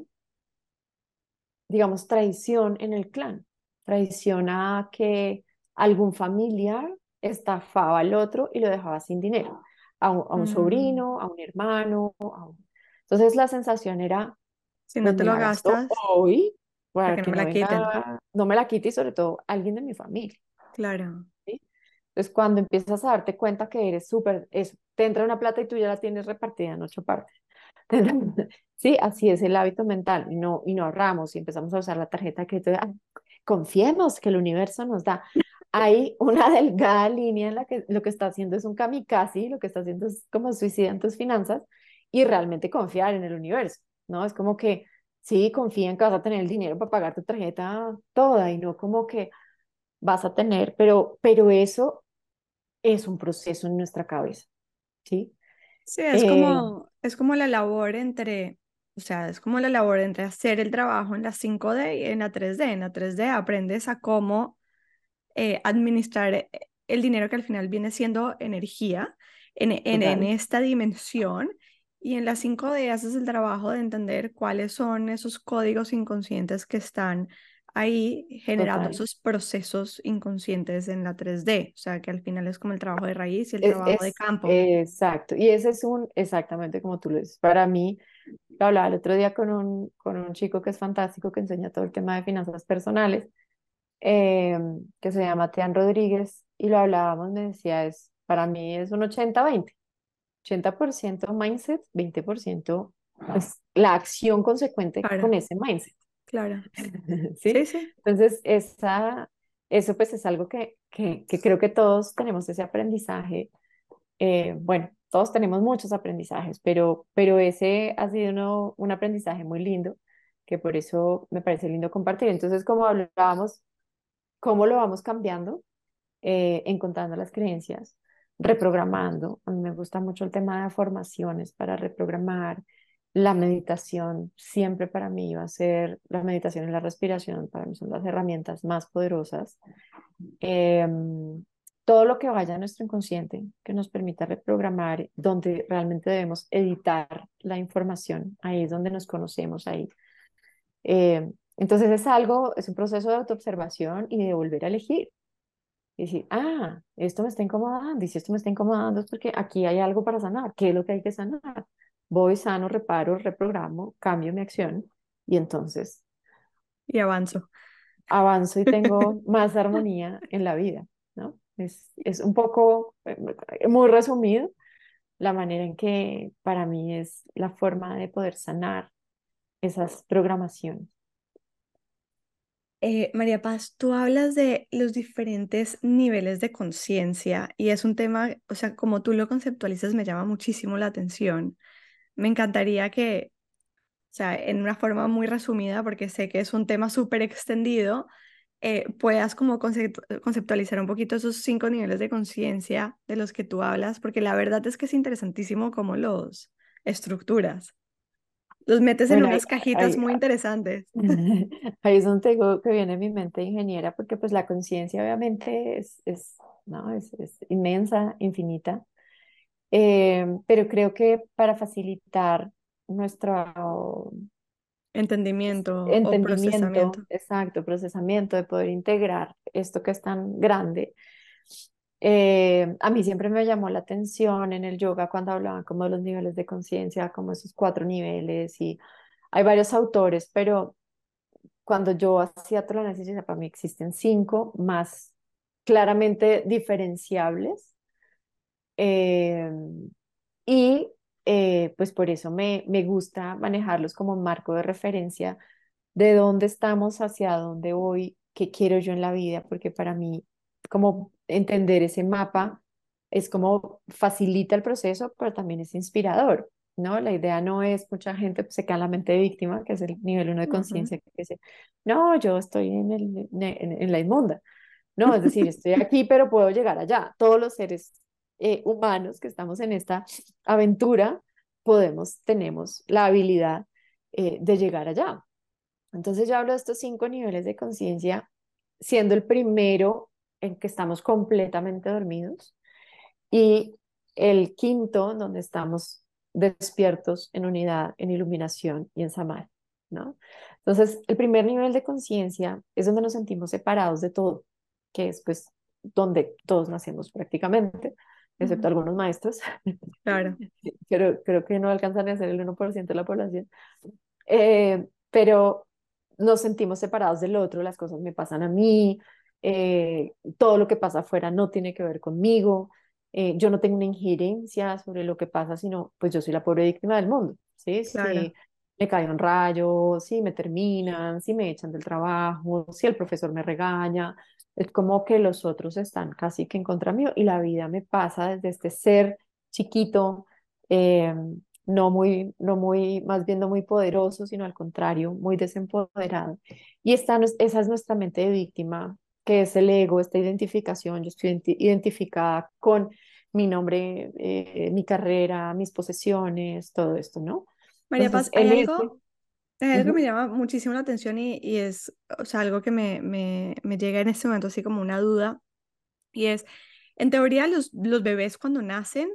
digamos, traición en el clan tradiciona que algún familiar estafaba al otro y lo dejaba sin dinero, a un, mm. sobrino, a un hermano. Entonces la sensación era, si no pues te lo gastas, hoy, para que, no, me la quiten. no me la quite y sobre todo alguien de mi familia. Claro. Entonces cuando empiezas a darte cuenta que eres súper, te entra una plata y tú ya la tienes repartida en ocho partes. Sí, así es el hábito mental y no, y no ahorramos y empezamos a usar la tarjeta que te confiemos que el universo nos da. Hay una delgada línea en la que lo que está haciendo es un kamikaze, lo que está haciendo es como suicida en tus finanzas y realmente confiar en el universo, ¿no? Es como que sí, confía en que vas a tener el dinero para pagar tu tarjeta toda y no como que vas a tener, pero, pero eso es un proceso en nuestra cabeza, ¿sí? Sí, es, como, eh, es como la labor entre o sea, es como la labor entre hacer el trabajo en la 5D y en la 3D. En la 3D aprendes a cómo eh, administrar eh, el dinero que al final viene siendo energía en, en, en, esta dimensión. Y en la 5D haces el trabajo de entender cuáles son esos códigos inconscientes que están ahí generando esos procesos inconscientes en la 3D. O sea, que al final es como el trabajo de raíz y el trabajo de campo. Exacto. Y ese es un, exactamente como tú lo dices. Para mí, hablaba el otro día con un, con un chico que es fantástico, que enseña todo el tema de finanzas personales, em, que se llama Tian Rodríguez, y lo hablábamos, me decía, es, para mí es un 80-20. 80% mindset, 20% pues, la acción consecuente con ese mindset. Claro. ¿Sí? ¿Sí? Entonces, esa, eso pues es algo que, que, que creo que todos tenemos ese aprendizaje. Eh, bueno, todos tenemos muchos aprendizajes, pero, pero ese ha sido un aprendizaje muy lindo, que por eso me parece lindo compartir. Entonces, como hablábamos, ¿cómo lo vamos cambiando? Eh, encontrando las creencias, reprogramando. A mí me gusta mucho el tema de formaciones para reprogramar. La meditación siempre para mí va a ser la meditación y la respiración, para mí son las herramientas más poderosas. Eh, todo lo que vaya a nuestro inconsciente, que nos permita reprogramar, donde realmente debemos editar la información, ahí es donde nos conocemos, ahí. Eh, entonces es algo, es un proceso de autoobservación y de volver a elegir. Y decir, ah, esto me está incomodando, y si esto me está incomodando es porque aquí hay algo para sanar, ¿qué es lo que hay que sanar? Voy, sano, reparo, reprogramo, cambio mi acción y entonces... Y avanzo. Avanzo y tengo más armonía en la vida, ¿no? Es, es un poco, eh, muy resumido, la manera en que para mí es la forma de poder sanar esas programaciones. Eh, María Paz, tú hablas de los diferentes niveles de conciencia y es un tema, o sea, como tú lo conceptualizas, me llama muchísimo la atención. Me encantaría que, o sea, en una forma muy resumida, porque sé que es un tema súper extendido, eh, puedas como conceptualizar un poquito esos cinco niveles de conciencia de los que tú hablas, porque la verdad es que es interesantísimo cómo los estructuras. Los metes en unas cajitas muy interesantes. Ahí es donde tengo que viene mi mente ingeniera, porque pues la conciencia obviamente es, es, ¿no? es, es inmensa, infinita. Eh, pero creo que para facilitar nuestro entendimiento o entendimiento, procesamiento. exacto, procesamiento, de poder integrar esto que es tan grande, eh, a mí siempre me llamó la atención en el yoga cuando hablaban como de los niveles de conciencia, como esos cuatro niveles y hay varios autores, pero cuando yo hacía el análisis, para mí existen cinco más claramente diferenciables. Eh, y eh, pues por eso me, me gusta manejarlos como marco de referencia de dónde estamos, hacia dónde voy, qué quiero yo en la vida, porque para mí como entender ese mapa es como facilita el proceso, pero también es inspirador. ¿no? La idea no es, mucha gente se queda en la mente de víctima, que es el nivel uno de conciencia, que dice, no, yo estoy en, el, en, la inmunda. No, es decir, estoy aquí, pero puedo llegar allá. Todos los seres eh, humanos que estamos en esta aventura, podemos, tenemos la habilidad eh, de llegar allá. Entonces yo hablo de estos cinco niveles de conciencia, siendo el primero en que estamos completamente dormidos y el quinto donde estamos despiertos en unidad, en iluminación y en samadhi, ¿no? Entonces, el primer nivel de conciencia es donde nos sentimos separados de todo, que es pues donde todos nacemos prácticamente, excepto algunos maestros. Claro. pero creo que no alcanzan a ser el 1% de la población. Eh, pero nos sentimos separados del otro, las cosas me pasan a mí, eh, todo lo que pasa afuera no tiene que ver conmigo, eh, yo no tengo una injerencia sobre lo que pasa, sino pues yo soy la pobre víctima del mundo, ¿sí? Si me cae un rayo, si me terminan, si me echan del trabajo, si el profesor me regaña, es como que los otros están casi que en contra mío y la vida me pasa desde este ser chiquito, eh, no muy, no muy, más bien no muy poderoso, sino al contrario, muy desempoderado. Y esta, esa es nuestra mente de víctima que es el ego, esta identificación, yo estoy identificada con mi nombre, eh, mi carrera, mis posesiones, todo esto, ¿no? María Paz, hay algo, algo que me llama muchísimo la atención y, y, es, o sea, algo que me, me, me llega en este momento así como una duda, y es, en teoría los, los bebés cuando nacen,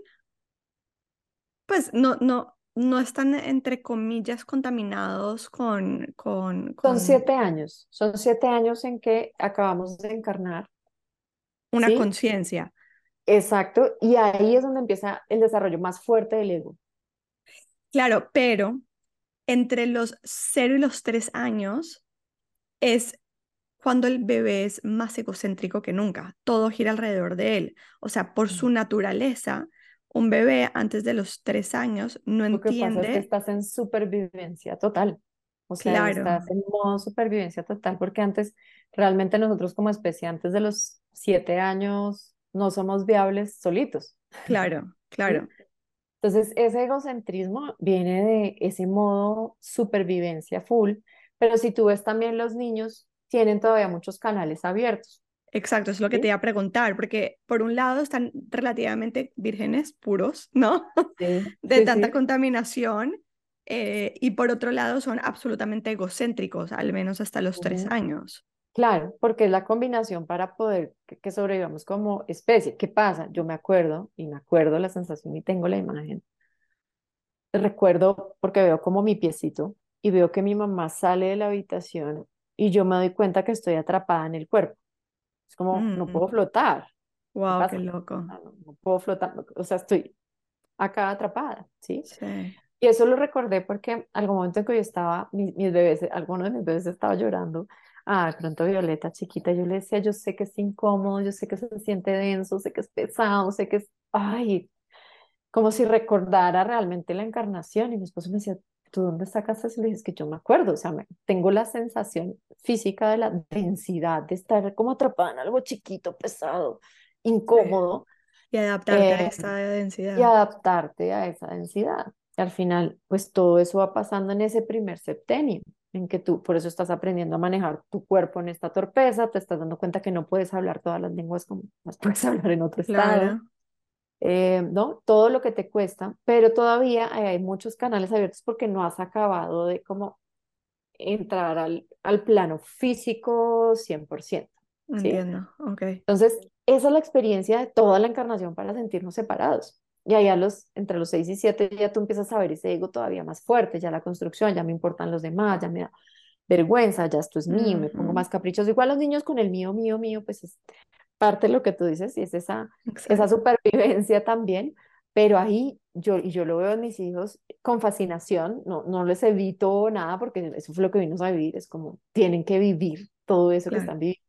pues no, no, no están, entre comillas, contaminados con, con, Son siete años, son siete años en que acabamos de encarnar. Una conciencia. Exacto, y ahí es donde empieza el desarrollo más fuerte del ego. Claro, pero entre los cero y los tres años es cuando el bebé es más egocéntrico que nunca. Todo gira alrededor de él. O sea, por su naturaleza, un bebé antes de los tres años no entiende. Lo que pasa es que estás en supervivencia total. O sea, estás en modo supervivencia total, porque antes, realmente nosotros como especie, antes de los siete años, no somos viables solitos. Claro, claro. Entonces, ese egocentrismo viene de ese modo supervivencia full, pero si tú ves también los niños, tienen todavía muchos canales abiertos. Exacto, es lo que te iba a preguntar, porque por un lado están relativamente vírgenes, puros, ¿no? de tanta contaminación, eh, y por otro lado son absolutamente egocéntricos, al menos hasta los tres años. Claro, porque es la combinación para poder que, sobrevivamos como especie. ¿Qué pasa? Yo me acuerdo, y me acuerdo la sensación y tengo la imagen. Recuerdo porque veo como mi piecito y veo que mi mamá sale de la habitación y yo me doy cuenta que estoy atrapada en el cuerpo es como, no puedo flotar. Wow, qué, loco. No, puedo flotar, o sea, estoy acá atrapada, ¿sí? Sí. Y eso lo recordé porque algún momento en que yo estaba, mis, bebés, alguno de mis bebés estaba llorando, ah, de pronto Violeta chiquita, yo le decía, yo sé que es incómodo, yo sé que se siente denso, sé que es pesado, sé que es, ay, como si recordara realmente la encarnación. Y mi esposo me decía, ¿tú dónde sacas eso? Le dije, es que yo me acuerdo, o sea, tengo la sensación física de la densidad, de estar como atrapada en algo chiquito, pesado, incómodo. Y adaptarte a eh, esa densidad. Y adaptarte a esa densidad. Y al final, pues todo eso va pasando en ese primer septenio, en que tú, por eso estás aprendiendo a manejar tu cuerpo en esta torpeza, te estás dando cuenta que no puedes hablar todas las lenguas como las puedes hablar en otro estado. Eh, ¿no? Todo lo que te cuesta, pero todavía hay muchos canales abiertos porque no has acabado de como entrar al, al plano físico 100%. Entiendo, ok. Entonces, esa es la experiencia de toda la encarnación para sentirnos separados. Y ahí a los, entre los 6 y 7 ya tú empiezas a ver ese ego todavía más fuerte, ya la construcción, ya me importan los demás, ya me da vergüenza, ya esto es mío, me pongo más caprichos. Igual los niños con el mío, mío, mío, pues es parte de lo que tú dices y es esa, esa supervivencia también, pero ahí yo, y yo lo veo en mis hijos con fascinación, no, no les evito nada porque eso fue lo que vimos a vivir, es como tienen que vivir todo eso que están viviendo.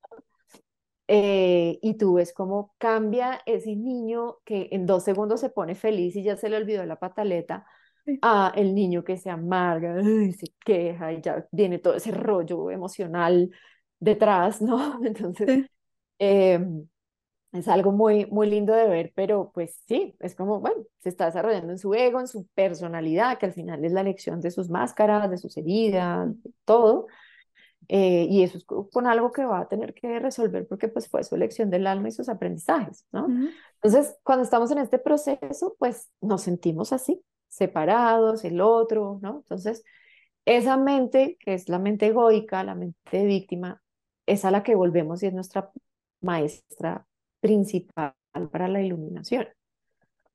Eh, y tú ves cómo cambia ese niño que en dos segundos se pone feliz y ya se le olvidó la pataleta, a el niño que se amarga, y se queja y ya viene todo ese rollo emocional detrás, ¿no? Entonces, em, es algo muy, muy lindo de ver, pero pues sí, es como, bueno, se está desarrollando en su ego, en su personalidad, que al final es la elección de sus máscaras, de sus heridas, de todo. Eh, y eso es con algo que va a tener que resolver porque pues fue su elección del alma y sus aprendizajes, ¿no? Entonces, cuando estamos en este proceso, pues nos sentimos así, separados, el otro, ¿no? Entonces, esa mente, que es la mente egoica, la mente víctima, es a la que volvemos y es nuestra maestra principal para la iluminación.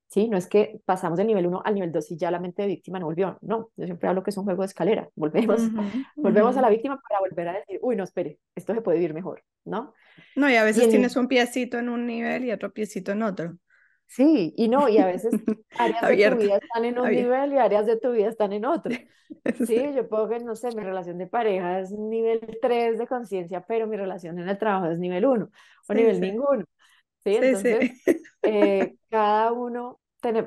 ¿Sí? No es que pasamos del nivel 1 al nivel 2 y ya la mente de víctima no volvió. No, yo siempre hablo que es un juego de escalera. Volvemos, volvemos a la víctima para volver a decir, uy, no, espere, esto se puede vivir mejor, ¿no? No, y a veces tienes un piecito en un nivel y otro piecito en otro. Sí, y no, y a veces áreas de tu vida están en un nivel y áreas de tu vida están en otro. Sí, yo puedo que, no sé, mi relación de pareja es nivel 3 de conciencia, pero mi relación en el trabajo es nivel 1 o nivel ninguno. ¿sí? Entonces, eh, cada uno,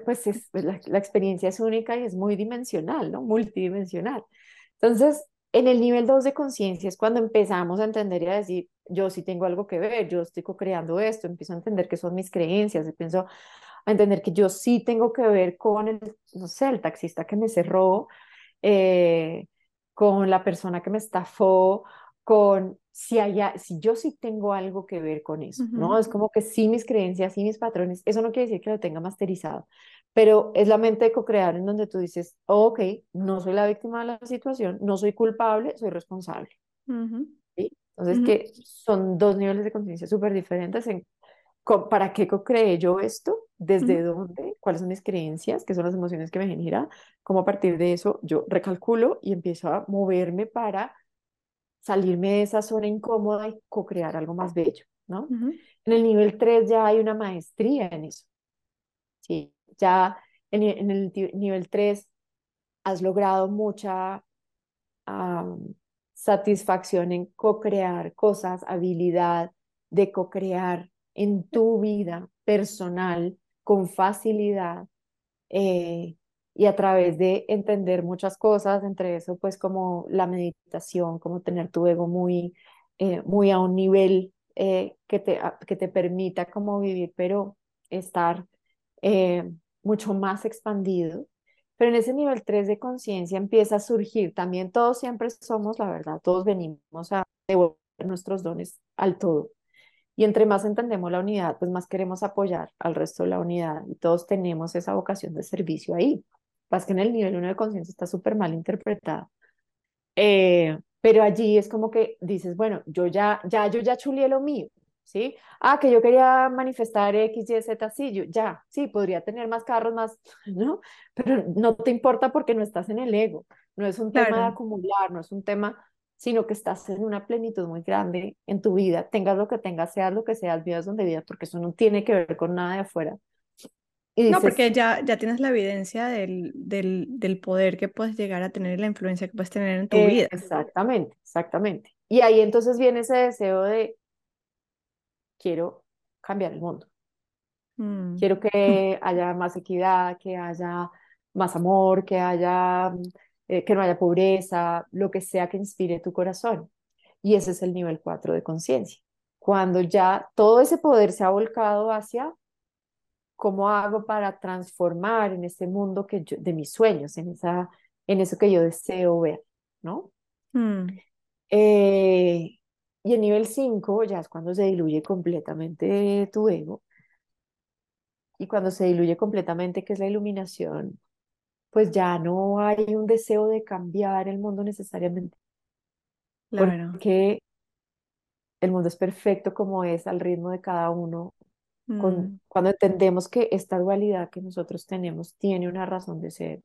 pues, es, pues, la, la, experiencia es única y es muy dimensional, ¿no? Multidimensional. Entonces, en el nivel 2 de conciencia es cuando empezamos a entender y a decir, yo sí tengo algo que ver, yo estoy co-creando esto, empiezo a entender que son mis creencias, empiezo a entender que yo sí tengo que ver con el, no sé, el taxista que me cerró, eh, con la persona que me estafó, con si, haya, si yo sí tengo algo que ver con eso, ¿no? Es como que sí mis creencias, sí mis patrones, eso no quiere decir que lo tenga masterizado, pero es la mente de co-crear en donde tú dices, ok, no soy la víctima de la situación, no soy culpable, soy responsable. Entonces, que son dos niveles de conciencia súper diferentes en ¿para qué co-creé yo esto? ¿Desde dónde? ¿Cuáles son mis creencias? ¿Qué son las emociones que me genera? ¿Cómo a partir de eso yo recalculo y empiezo a moverme para salirme de esa zona incómoda y co-crear algo más bello, ¿no? En el nivel 3 ya hay una maestría en eso. Sí, ya en, el nivel 3 has logrado mucha satisfacción en co-crear cosas, habilidad de co-crear en tu vida personal con facilidad eh, y a través de entender muchas cosas, entre eso pues como la meditación, como tener tu ego muy, eh, muy a un nivel eh, que, te, que te permita como vivir, pero estar mucho más expandido. Pero en ese nivel 3 de conciencia empieza a surgir, también todos siempre somos, la verdad, todos venimos a devolver nuestros dones al todo. Y entre más entendemos la unidad, pues más queremos apoyar al resto de la unidad y todos tenemos esa vocación de servicio ahí. Pasa que en el nivel 1 de conciencia está súper mal interpretada. Eh, pero allí es como que dices, bueno, yo ya, ya, yo ya chulié lo mío, ¿sí? Ah, que yo quería manifestar X, Y, Z, sí, yo ya, sí, podría tener más carros, más, ¿no? Pero no te importa porque no estás en el ego, no es un tema de acumular, no es un tema sino que estás en una plenitud muy grande en tu vida, tengas lo que tengas, seas lo que seas, vivas donde vivas, porque eso no tiene que ver con nada de afuera. Y no, porque ya, ya tienes la evidencia del, del, del, poder que puedes llegar a tener, la influencia que puedes tener en tu vida. Exactamente, exactamente. Y ahí entonces viene ese deseo de, quiero cambiar el mundo. Mm. Quiero que haya más equidad, que haya más amor, que haya eh, que no haya pobreza, lo que sea que inspire tu corazón. Y ese es el nivel 4 de conciencia. Cuando ya todo ese poder se ha volcado hacia cómo hago para transformar en este mundo que de mis sueños, en, esa, en eso que yo deseo ver, ¿no? Mm. Eh, y el nivel 5 ya es cuando se diluye completamente tu ego. Y cuando se diluye completamente, que es la iluminación, pues ya no hay un deseo de cambiar el mundo necesariamente. Claro. Porque el mundo es perfecto como es, al ritmo de cada uno, con, Mm, cuando entendemos que esta dualidad que nosotros tenemos tiene una razón de ser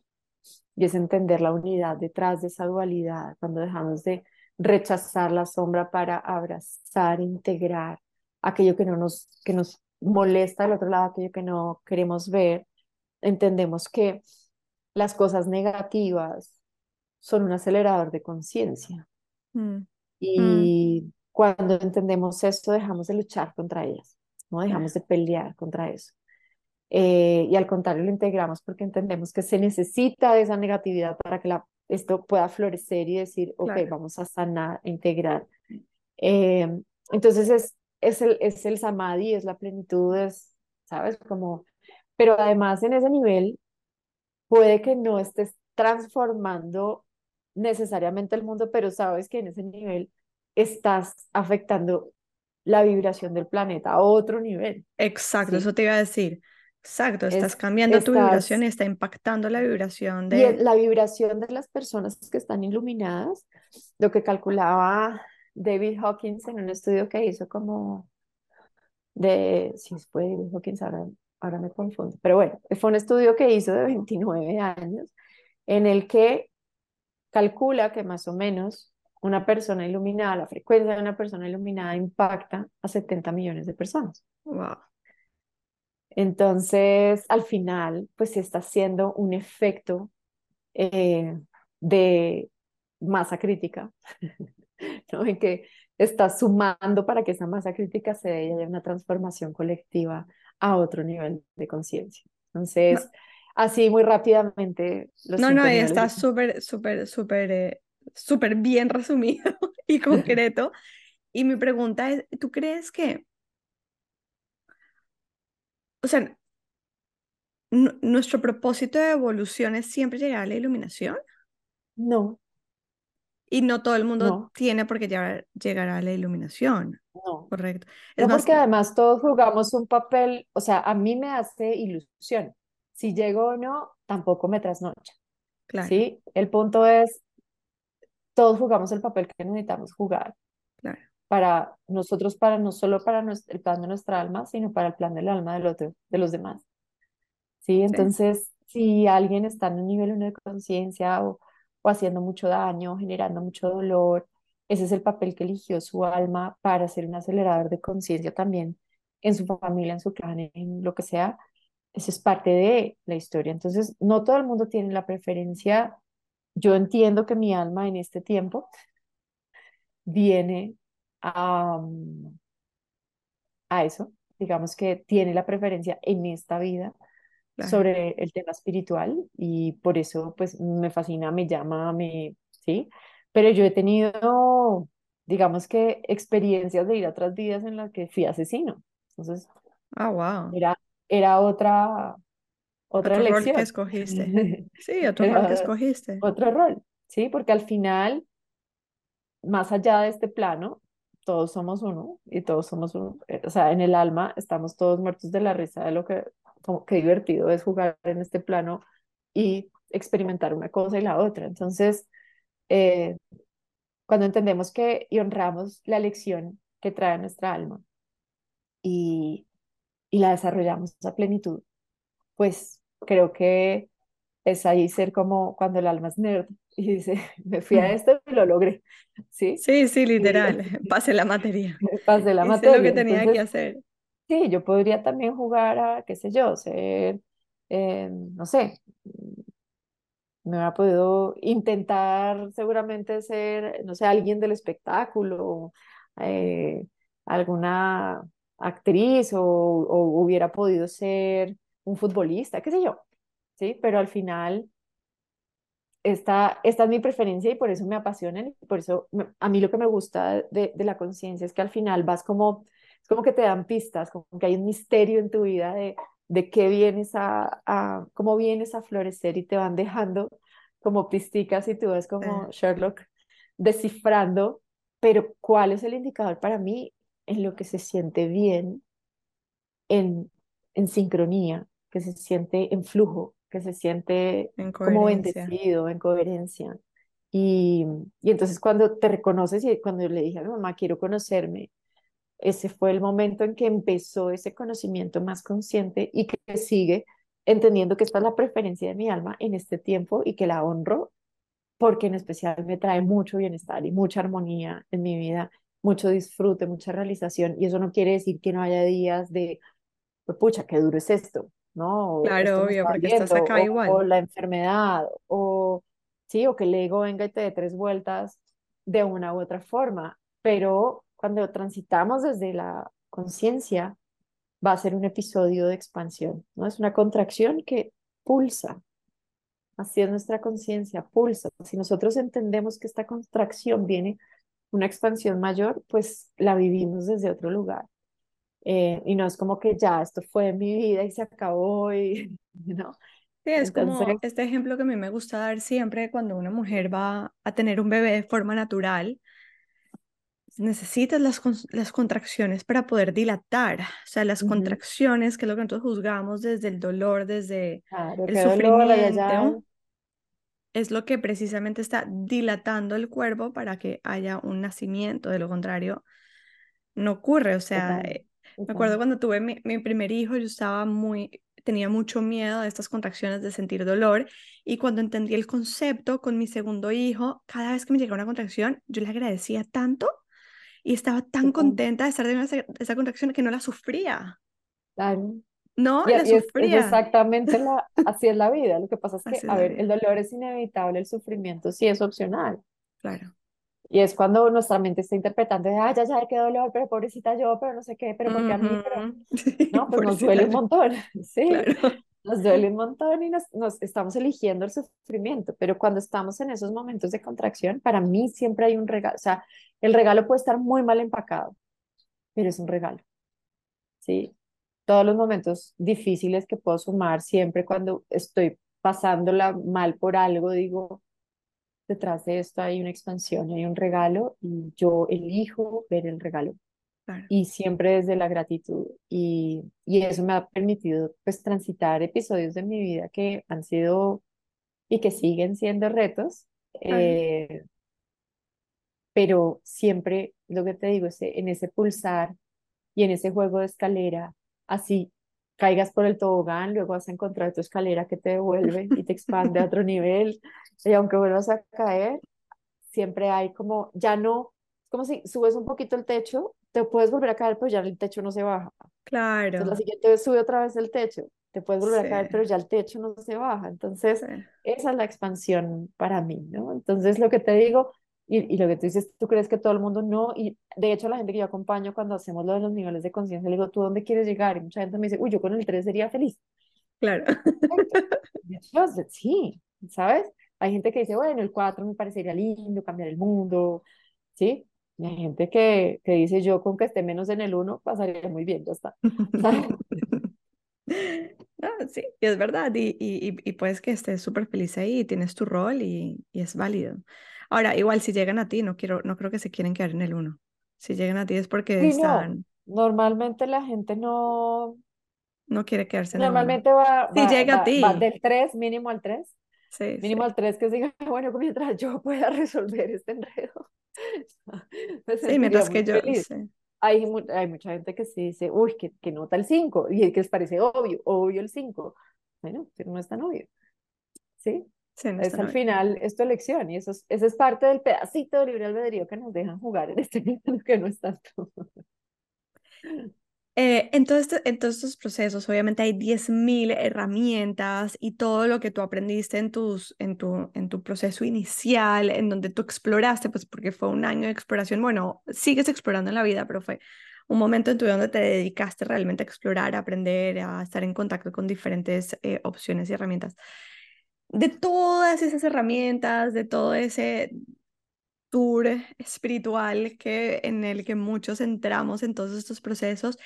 y es entender la unidad detrás de esa dualidad, cuando dejamos de rechazar la sombra para abrazar, integrar aquello que no nos, que nos molesta del otro lado, aquello que no queremos ver, entendemos que las cosas negativas son un acelerador de conciencia. mm, mm, Y cuando entendemos esto, dejamos de luchar contra ellas, no dejamos de pelear contra eso. Eh, y al contrario, lo integramos porque entendemos que se necesita de esa negatividad para que la, esto pueda florecer y decir, ok, claro. vamos a sanar, a integrar. Eh, entonces es, es, el, es el samadhi, es la plenitud, es, ¿sabes? Como, pero además en ese nivel puede que no estés transformando necesariamente el mundo, pero sabes que en ese nivel estás afectando la vibración del planeta a otro nivel, Exacto, ¿sí? eso te iba a decir. Exacto, estás Es, cambiando tu vibración y está impactando la vibración y de... la vibración de las personas que están iluminadas, lo que calculaba David Hawkins en un estudio que hizo como de, si fue David Hawkins, ahora, ahora me confundo, pero bueno, fue un estudio que hizo de 29 años en el que calcula que más o menos una persona iluminada, la frecuencia de una persona iluminada impacta a 70 millones de personas. Wow. Entonces, al final, pues se está haciendo un efecto eh, de masa crítica, ¿no? En que está sumando para que esa masa crítica se dé y haya una transformación colectiva a otro nivel de conciencia. No, Entonces, así muy rápidamente, los no, no, está súper, súper, súper, eh, súper bien resumido y concreto. Y mi pregunta es, ¿tú crees que, o sea, nu- nuestro propósito de evolución es siempre llegar a la iluminación? No, Y no todo el mundo no, tiene por qué llegar, llegar a la iluminación, no. correcto. Es No, más, porque además todos jugamos un papel, o sea, a mí me hace ilusión. Si llego o no, tampoco me trasnocha, claro, ¿sí? El punto es, todos jugamos el papel que necesitamos jugar para nosotros, para no solo para nuestro, el plan de nuestra alma, sino para el plan del alma del otro, de los demás, ¿sí? sí. Entonces, si alguien está en un nivel uno de conciencia o, o haciendo mucho daño, generando mucho dolor, ese es el papel que eligió su alma para ser un acelerador de conciencia también en su familia, en su clan, en lo que sea. Eso es parte de la historia. Entonces, no todo el mundo tiene la preferencia. Yo entiendo que mi alma en este tiempo viene a, a eso, digamos que tiene la preferencia en esta vida Claro. sobre el tema espiritual y por eso pues me fascina, me llama, me, ¿sí? Pero yo he tenido, digamos que experiencias de ir a otras vidas en las que fui asesino. Entonces, Ah, wow. era, era otra, otra Otro rol que elección, escogiste. Sí, otro rol que escogiste. otro rol, ¿sí? Porque al final más allá de este plano, todos somos uno y todos somos uno. eh, O sea, en el alma estamos todos muertos de la risa de lo que, qué divertido es jugar en este plano y experimentar una cosa y la otra. Entonces, eh, cuando entendemos que y honramos la lección que trae nuestra alma y, y la desarrollamos a plenitud, pues creo que es ahí ser como cuando el alma es nerd y dice, me fui a esto y lo logré, ¿sí? Sí, sí, literal. Pasé la materia. pasé la Hice lo que materia. tenía que hacer. sí, yo podría también jugar a, qué sé yo, ser, eh, no sé, me hubiera podido intentar seguramente ser, no sé, alguien del espectáculo, eh, alguna actriz o, o hubiera podido ser un futbolista, qué sé yo, ¿sí? Pero al final esta, esta es mi preferencia y por eso me apasionan y por eso me- a mí lo que me gusta de, de la conciencia es que al final vas como, es como que te dan pistas, como que hay un misterio en tu vida de, de qué vienes a, a, cómo vienes a florecer y te van dejando como pisticas y tú Eh, como Sherlock descifrando, pero ¿cuál es el indicador para mí en lo que se siente bien, en, en sincronía, que se siente en flujo, que se siente en como bendecido, en coherencia. Y, y entonces cuando te reconoces y cuando le dije a mi mamá, quiero conocerme, ese fue el momento en que empezó ese conocimiento más consciente y que sigue entendiendo que esta es la preferencia de mi alma en este tiempo y que la honro porque en especial me trae mucho bienestar y mucha armonía en mi vida, mucho disfrute, mucha realización. Y eso no quiere decir que no haya días de, pucha, qué duro es esto, ¿no? claro, obvio, porque estás acá igual. O la enfermedad, o sí, o que el ego venga y te dé tres vueltas de una u otra forma. Pero cuando transitamos desde la conciencia, va a ser un episodio de expansión, ¿no? Es una contracción que pulsa, Así es nuestra conciencia, pulsa. Si nosotros entendemos que esta contracción viene una expansión mayor, pues la vivimos desde otro lugar. Eh, y no es como que ya esto fue mi vida y se acabó y no. Sí, es como este ejemplo que a mí me gusta dar siempre cuando una mujer va a tener un bebé de forma natural, necesitas las, las contracciones para poder dilatar, o sea, las contracciones, que es lo que nosotros juzgamos desde el dolor, desde el sufrimiento, es lo que precisamente está dilatando el cuerpo para que haya un nacimiento, de lo contrario, no ocurre. O sea, me acuerdo cuando tuve mi, mi, primer hijo, yo estaba muy, tenía mucho miedo de estas contracciones, de sentir dolor, y cuando entendí el concepto con mi segundo hijo, cada vez que me llegaba una contracción, yo le agradecía tanto y estaba tan contenta de estar en esa, esa contracción que no la sufría. Claro. No, la sufría. exactamente la, así es la vida. Lo que pasa es que, a ver, el dolor es inevitable, el sufrimiento sí es opcional. Claro. Y es cuando nuestra mente está interpretando, ay, ya, ya, qué dolor, pero pobrecita yo, pero no sé qué, pero porque a mí, pero... no, pues nos duele un montón, sí, nos duele un montón y nos, nos, estamos eligiendo el sufrimiento, pero cuando estamos en esos momentos de contracción, para mí siempre hay un regalo, o sea, el regalo puede estar muy mal empacado, pero es un regalo, ¿sí? todos los momentos difíciles que puedo sumar, siempre cuando estoy pasándola mal por algo, digo, detrás de esto hay una expansión, hay un regalo y yo elijo ver el regalo. Y siempre desde la gratitud. Y, y eso me ha permitido pues transitar episodios de mi vida que han sido y que siguen siendo retos. Eh, pero siempre, lo que te digo, ese, en ese pulsar y en ese juego de escalera así caigas por el tobogán, luego vas a encontrar tu escalera que te devuelve y te expande a otro nivel, y aunque vuelvas a caer, siempre hay como, ya no, como si subes un poquito el techo, te puedes volver a caer, pero ya el techo no se baja. Claro. Entonces la siguiente vez sube otra vez el techo, te puedes volver a caer, pero ya el techo no se baja. Entonces, esa es la expansión para mí, ¿no? Entonces, lo que te digo, y, y, lo que tú dices, tú crees que todo el mundo no, y de hecho la gente que yo acompaño cuando hacemos lo de los niveles de conciencia, le digo, ¿tú dónde quieres llegar? Y mucha gente me dice, uy, yo con el 3 sería feliz. Claro. sí, ¿sabes? Hay gente que dice, bueno, el 4 me parecería lindo, cambiar el mundo, ¿sí? Y hay gente que, que dice, yo con que esté menos en el 1 pasaría muy bien, ya está. sí, y es verdad, y, y, y puedes que estés súper feliz ahí, tienes tu rol y, y es válido. Ahora, igual si llegan a ti, no quiero, no creo que se quieren quedar en el uno. Si llegan a ti es porque están. Normalmente la gente no. No quiere quedarse en Normalmente el uno. va, si llega a ti. Va del 3, mínimo al 3. Sí, mínimo al 3 que diga, bueno, mientras yo pueda resolver este enredo. sí, mientras que yo. Hay, hay mucha gente que sí dice, uy, que, que nota el 5, y que les parece obvio, obvio el 5. Bueno, pero no es tan obvio. ¿Sí? Es al final, es tu elección y eso es, eso es parte del pedacito de libre albedrío que nos dejan jugar en este momento que no es tanto. Eh, en, todo este, en, todos estos procesos, obviamente hay 10.000 herramientas y todo lo que tú aprendiste en, tus, en, tu, en tu proceso inicial, en donde tú exploraste, pues porque fue un año de exploración, bueno, sigues explorando en la vida, pero fue un momento en tu vida donde te dedicaste realmente a explorar, a aprender, a estar en contacto con diferentes eh, opciones y herramientas de todas esas herramientas, de todo ese tour espiritual que, en el que muchos entramos en todos estos procesos,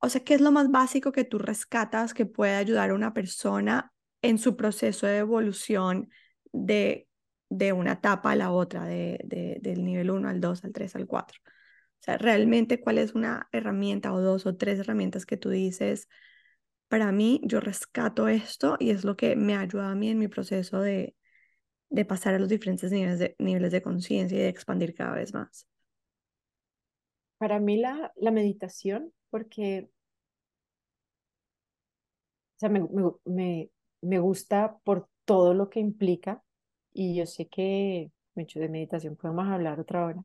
o sea, ¿qué es lo más básico que tú rescatas que puede ayudar a una persona en su proceso de evolución de, de una etapa a la otra, de, de, del nivel 1 al 2, al 3, al 4? O sea, realmente, ¿cuál es una herramienta o dos o tres herramientas que tú dices? Para mí yo rescato esto y es lo que me ayuda a mí en mi proceso de, de pasar a los diferentes niveles de, niveles de conciencia y de expandir cada vez más. para mí la, la meditación, porque o sea, me, me, me, me gusta por todo lo que implica y yo sé que mucho de meditación podemos hablar otra hora.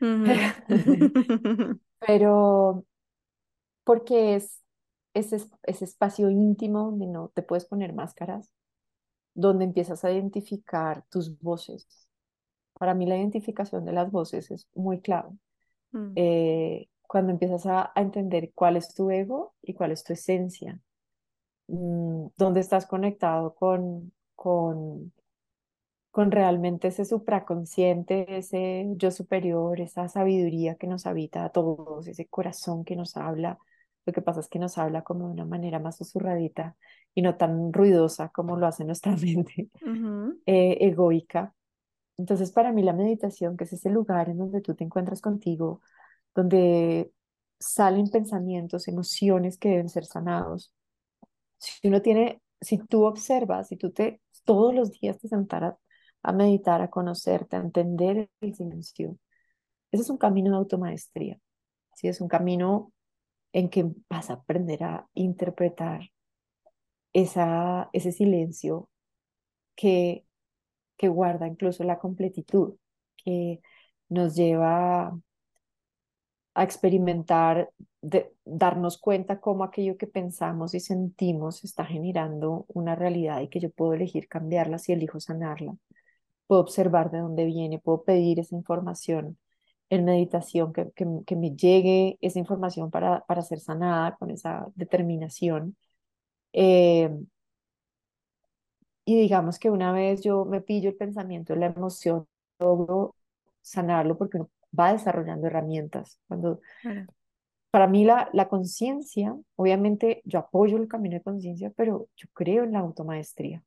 Pero porque es ese, ese espacio íntimo donde no te puedes poner máscaras, donde empiezas a identificar tus voces. Para mí la identificación de las voces es muy clave. Mm. Eh, cuando empiezas a, a, entender cuál es tu ego y cuál es tu esencia, mm, dónde estás conectado con, con, con realmente ese supraconsciente, ese yo superior, esa sabiduría que nos habita a todos, ese corazón que nos habla. Lo que pasa es que nos habla como de una manera más susurradita y no tan ruidosa como lo hace nuestra mente eh, egoica. Entonces, para mí la meditación, que es ese lugar en donde tú te encuentras contigo, donde salen pensamientos, emociones que deben ser sanados. Si uno tiene, si tú observas, si tú te todos los días te sentaras a meditar, a conocerte, a entender el silencio, ese es un camino de automaestría. ¿sí? Es un camino en que vas a aprender a interpretar esa, ese silencio que, que guarda incluso la completitud, que nos lleva a experimentar, de, darnos cuenta cómo aquello que pensamos y sentimos está generando una realidad y que yo puedo elegir cambiarla si elijo sanarla. Puedo observar de dónde viene, puedo pedir esa información en meditación, que, que, me llegue esa información para, para ser sanada con esa determinación. Eh, y digamos que una vez yo me pillo el pensamiento, la emoción, logro sanarlo porque uno va desarrollando herramientas. Cuando, Para mí la, la conciencia, obviamente yo apoyo el camino de conciencia, pero yo creo en la automaestría.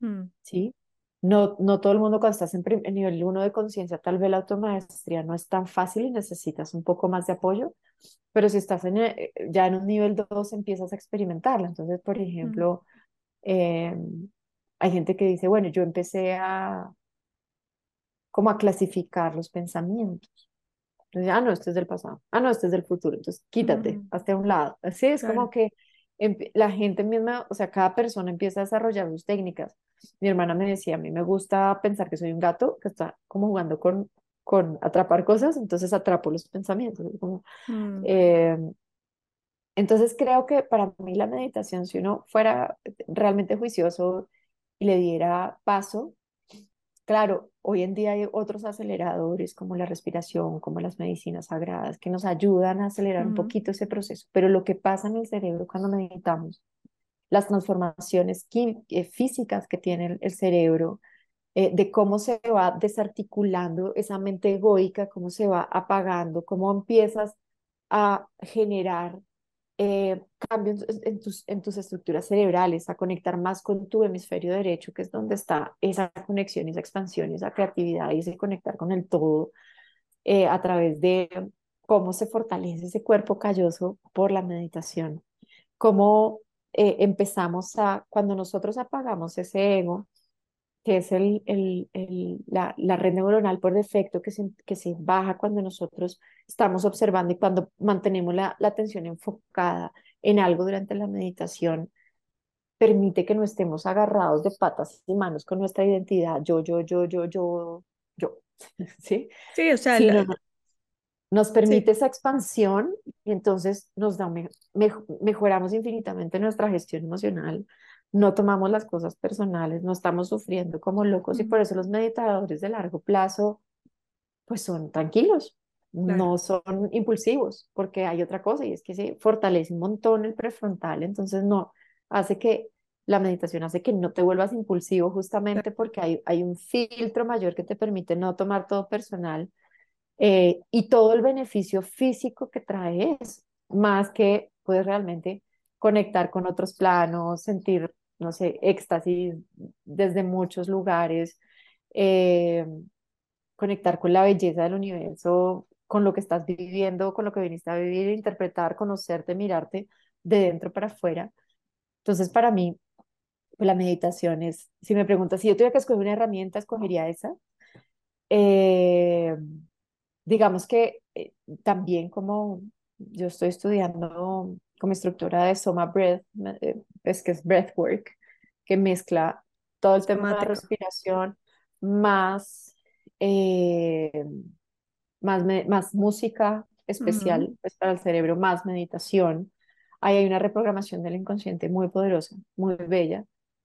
Mm. ¿Sí? No, no todo el mundo cuando estás en, nivel 1 de conciencia, tal vez la automaestría no es tan fácil y necesitas un poco más de apoyo, pero si estás en, eh, ya en un nivel 2 empiezas a experimentarla. Entonces, por ejemplo, em, hay gente que dice, bueno, yo empecé a, como a clasificar los pensamientos. Entonces, ah, no, este es del pasado, ah, no, este es del futuro, entonces quítate, hasta un lado. Así es como que la gente misma, o sea, cada persona empieza a desarrollar sus técnicas. Mi hermana me decía, a mí me gusta pensar que soy un gato que está como jugando con, con atrapar cosas, entonces atrapo los pensamientos. Como, mm. eh, entonces creo que para mí la meditación, si uno fuera realmente juicioso y le diera paso, Claro, hoy en día hay otros aceleradores como la respiración, como las medicinas sagradas, que nos ayudan a acelerar un poquito ese proceso. Pero lo que pasa en el cerebro cuando meditamos, las transformaciones eh, físicas que tiene el, cerebro, eh, de cómo se va desarticulando esa mente egoica, cómo se va apagando, cómo empiezas a generar eh, cambios en tus, en tus estructuras cerebrales, a conectar más con tu hemisferio derecho, que es donde está esa conexión, esa expansión, esa creatividad y ese conectar con el todo a través de cómo se fortalece ese cuerpo calloso por la meditación, cómo eh, empezamos a, cuando nosotros apagamos ese ego, que es el, el, el, la, la, red neuronal por defecto que se, que se baja cuando nosotros estamos observando y cuando mantenemos la, la atención enfocada en algo durante la meditación, permite que no estemos agarrados de patas y manos con nuestra identidad, yo, yo, yo, yo, yo, yo, ¿sí? Sí, o sea, nos permite esa expansión y entonces nos da, mejoramos infinitamente nuestra gestión emocional, no tomamos las cosas personales, no estamos sufriendo como locos y por eso los meditadores de largo plazo pues son tranquilos, no son impulsivos, porque hay otra cosa y es que se fortalece un montón el prefrontal, entonces no, hace que la meditación hace que no te vuelvas impulsivo justamente porque hay, hay un filtro mayor que te permite no tomar todo personal eh, y todo el beneficio físico que trae es más que puedes realmente conectar con otros planos, sentir no sé, éxtasis desde muchos lugares, eh, conectar con la belleza del universo, con lo que estás viviendo, con lo que viniste a vivir, interpretar, conocerte, mirarte de dentro para afuera. Entonces, para mí, la meditación es, si me preguntas, si yo tuviera que escoger una herramienta, escogería esa. Eh, digamos que eh, también como yo estoy estudiando como instructora de Soma Breath, eh, es que es Breathwork, que mezcla todo el tema de respiración más, eh, más, más música especial pues, para el cerebro, más meditación. Ahí hay una reprogramación del inconsciente muy poderosa, muy bella,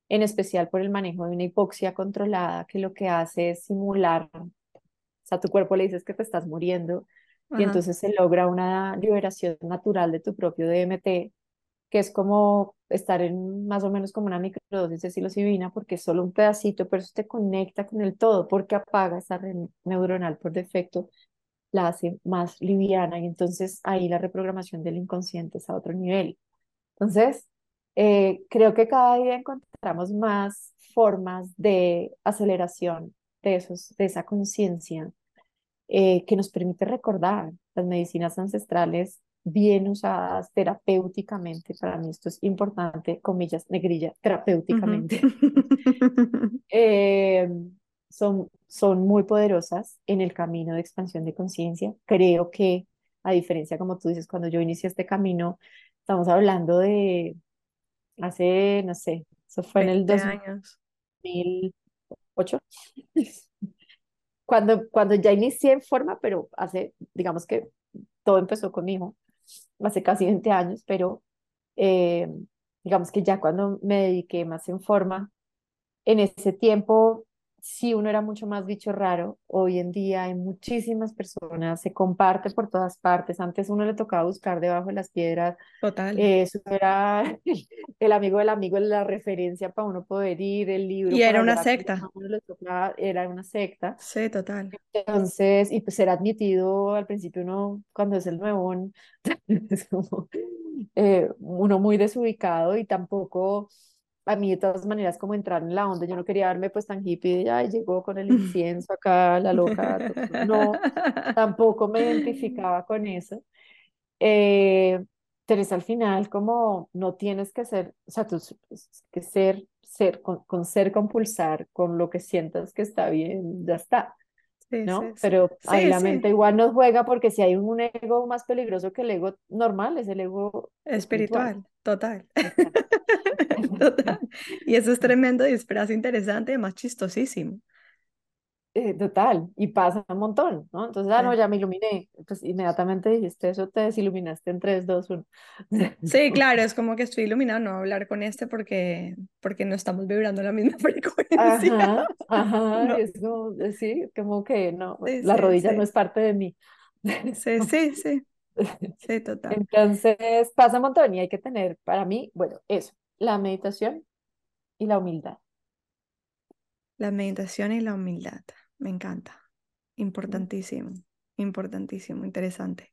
en especial por el manejo de una hipoxia controlada que lo que hace es simular, o sea, tu cuerpo le dices que te estás muriendo y entonces se logra una liberación natural de tu propio DMT, que es como estar en más o menos como una microdosis de psilocibina, porque es solo un pedacito, pero eso te conecta con el todo, porque apaga esa red neuronal por defecto, la hace más liviana y entonces ahí la reprogramación del inconsciente es a otro nivel. Entonces, eh, creo que cada día encontramos más formas de aceleración de, esos, de esa conciencia eh, que nos permite recordar las medicinas ancestrales bien usadas terapéuticamente. Para mí esto es importante, comillas, negrilla, terapéuticamente. Eh, son, son muy poderosas en el camino de expansión de conciencia. Creo que, a diferencia, como tú dices, cuando yo inicié este camino, estamos hablando de hace, no sé, eso fue en el 2008. cuando, cuando ya inicié en forma, pero hace, digamos que todo empezó conmigo, hace casi 20 años, pero eh, digamos que ya cuando me dediqué más en forma, en ese tiempo sí uno era mucho más bicho raro. Hoy en día hay muchísimas personas, se comparte por todas partes. Antes uno le tocaba buscar debajo de las piedras. Total. eso era el, amigo del amigo, la referencia para uno poder ir, el libro. Y era una secta. era una secta. Sí, total. Entonces, y pues ser admitido al principio uno, cuando es el nuevo, es como eh, uno muy desubicado y tampoco a mí de todas maneras como entrar en la onda, yo no quería darme pues tan hippie de, ay, llegó con el incienso acá, la loca, no, tampoco me identificaba con eso. Eh, al final como no tienes que ser, o sea, tú que ser, ser, con, con, ser compulsar, con lo que sientas que está bien, ya está. ¿No? Pero ahí la mente igual nos juega porque si hay un ego más peligroso que el ego normal, es el ego espiritual, total. total. Y eso es tremendo y esperas interesante, más chistosísimo. Eh, total, y pasa un montón, ¿no? Entonces, ah, no, ya me iluminé. Pues inmediatamente dijiste eso, te desiluminaste en 3, 2, 1. Sí, claro, es como que estoy iluminado, no hablar con este porque, porque no estamos vibrando la misma frecuencia. Ajá, ajá, es como, eh, sí, como que no, la rodilla no es parte de mí. Sí, sí, sí. Sí, total. Entonces, pasa un montón y hay que tener, para mí, bueno, eso, la meditación y la humildad. La meditación y la humildad. Me encanta. Importantísimo, importantísimo, interesante.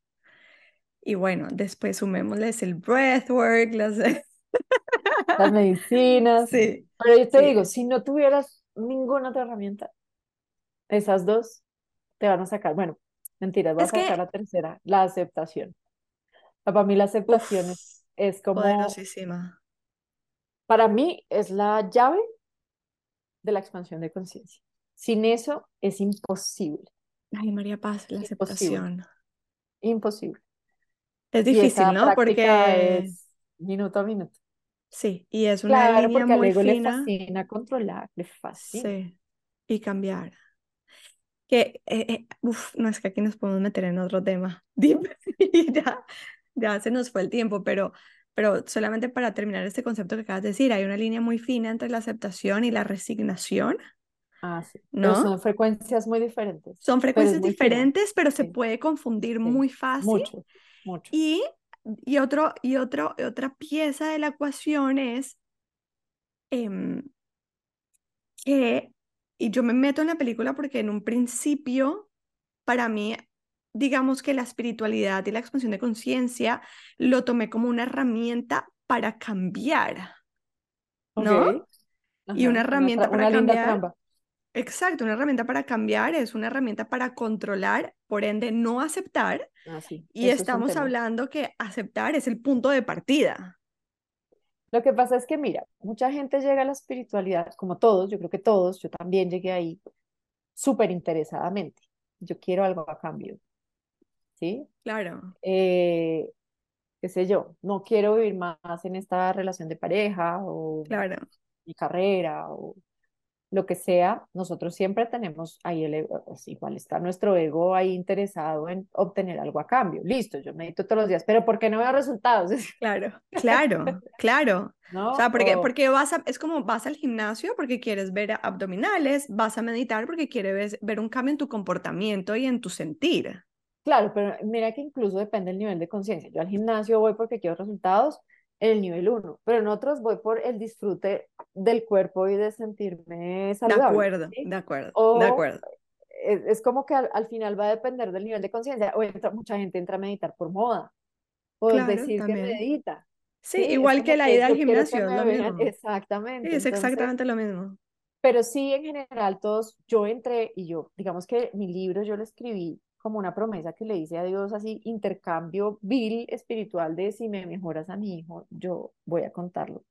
Y bueno, después sumémosles el breathwork, las... las medicinas. Sí. Pero yo te digo, si no tuvieras ninguna otra herramienta, esas dos te van a sacar, bueno, mentiras, vas a sacar la tercera, la aceptación. Para mí la aceptación es, es como... Poderosísima. Para mí es la llave de la expansión de conciencia. Sin eso es imposible. Ay, María Paz, la aceptación. Imposible. Es difícil, ¿no? Porque es minuto a minuto. Sí, y es una claro, línea porque muy fina. le fascina controlar, le fascina. Sí, y cambiar. Que, eh, eh, uf, no es que aquí nos podemos meter en otro tema. ya, ya se nos fue el tiempo, pero, pero solamente para terminar este concepto que acabas de decir, hay una línea muy fina entre la aceptación y la resignación. Ah, sí. ¿No? son frecuencias muy diferentes. Son frecuencias diferentes, pero se puede confundir muy fácil. Mucho, mucho. Y, y, otro, y otro, otra pieza de la ecuación es em, que, y yo me meto en la película porque en un principio, para mí, digamos que la espiritualidad y la expansión de conciencia lo tomé como una herramienta para cambiar. ¿No? y una herramienta para cambiar. Exacto, una herramienta para cambiar es una herramienta para controlar, por ende no aceptar. Ah, y estamos hablando que aceptar es el punto de partida. Lo que pasa es que, mira, mucha gente llega a la espiritualidad, como todos, yo creo que todos, yo también llegué ahí súper interesadamente. Yo quiero algo a cambio. ¿sí? Claro. Eh, qué sé yo, no quiero vivir más en esta relación de pareja o claro. mi carrera o lo que sea, nosotros siempre tenemos ahí el ego, pues igual está nuestro ego ahí interesado en obtener algo a cambio. Listo, yo medito todos los días, pero ¿por qué no veo resultados? Claro, claro, claro. ¿No? O sea, porque, porque vas a, es como vas al gimnasio porque quieres ver abdominales, vas a meditar porque quieres ver un cambio en tu comportamiento y en tu sentir. Claro, pero mira que incluso depende del nivel de conciencia. Yo al gimnasio voy porque quiero resultados en el nivel 1, pero en otros voy por el disfrute del cuerpo y de sentirme saludable. De acuerdo, de acuerdo, de acuerdo. Es, como que al, final va a depender del nivel de conciencia. O entra, mucha gente entra a meditar por moda, o decir que medita. Sí, igual que la ida al gimnasio, lo mismo. Exactamente. es exactamente lo mismo. Pero sí, en general, todos, yo entré y yo, digamos que mi libro yo lo escribí como una promesa que le hice a Dios, así intercambio vil espiritual de si me mejoras a mi hijo, yo voy a contarlo,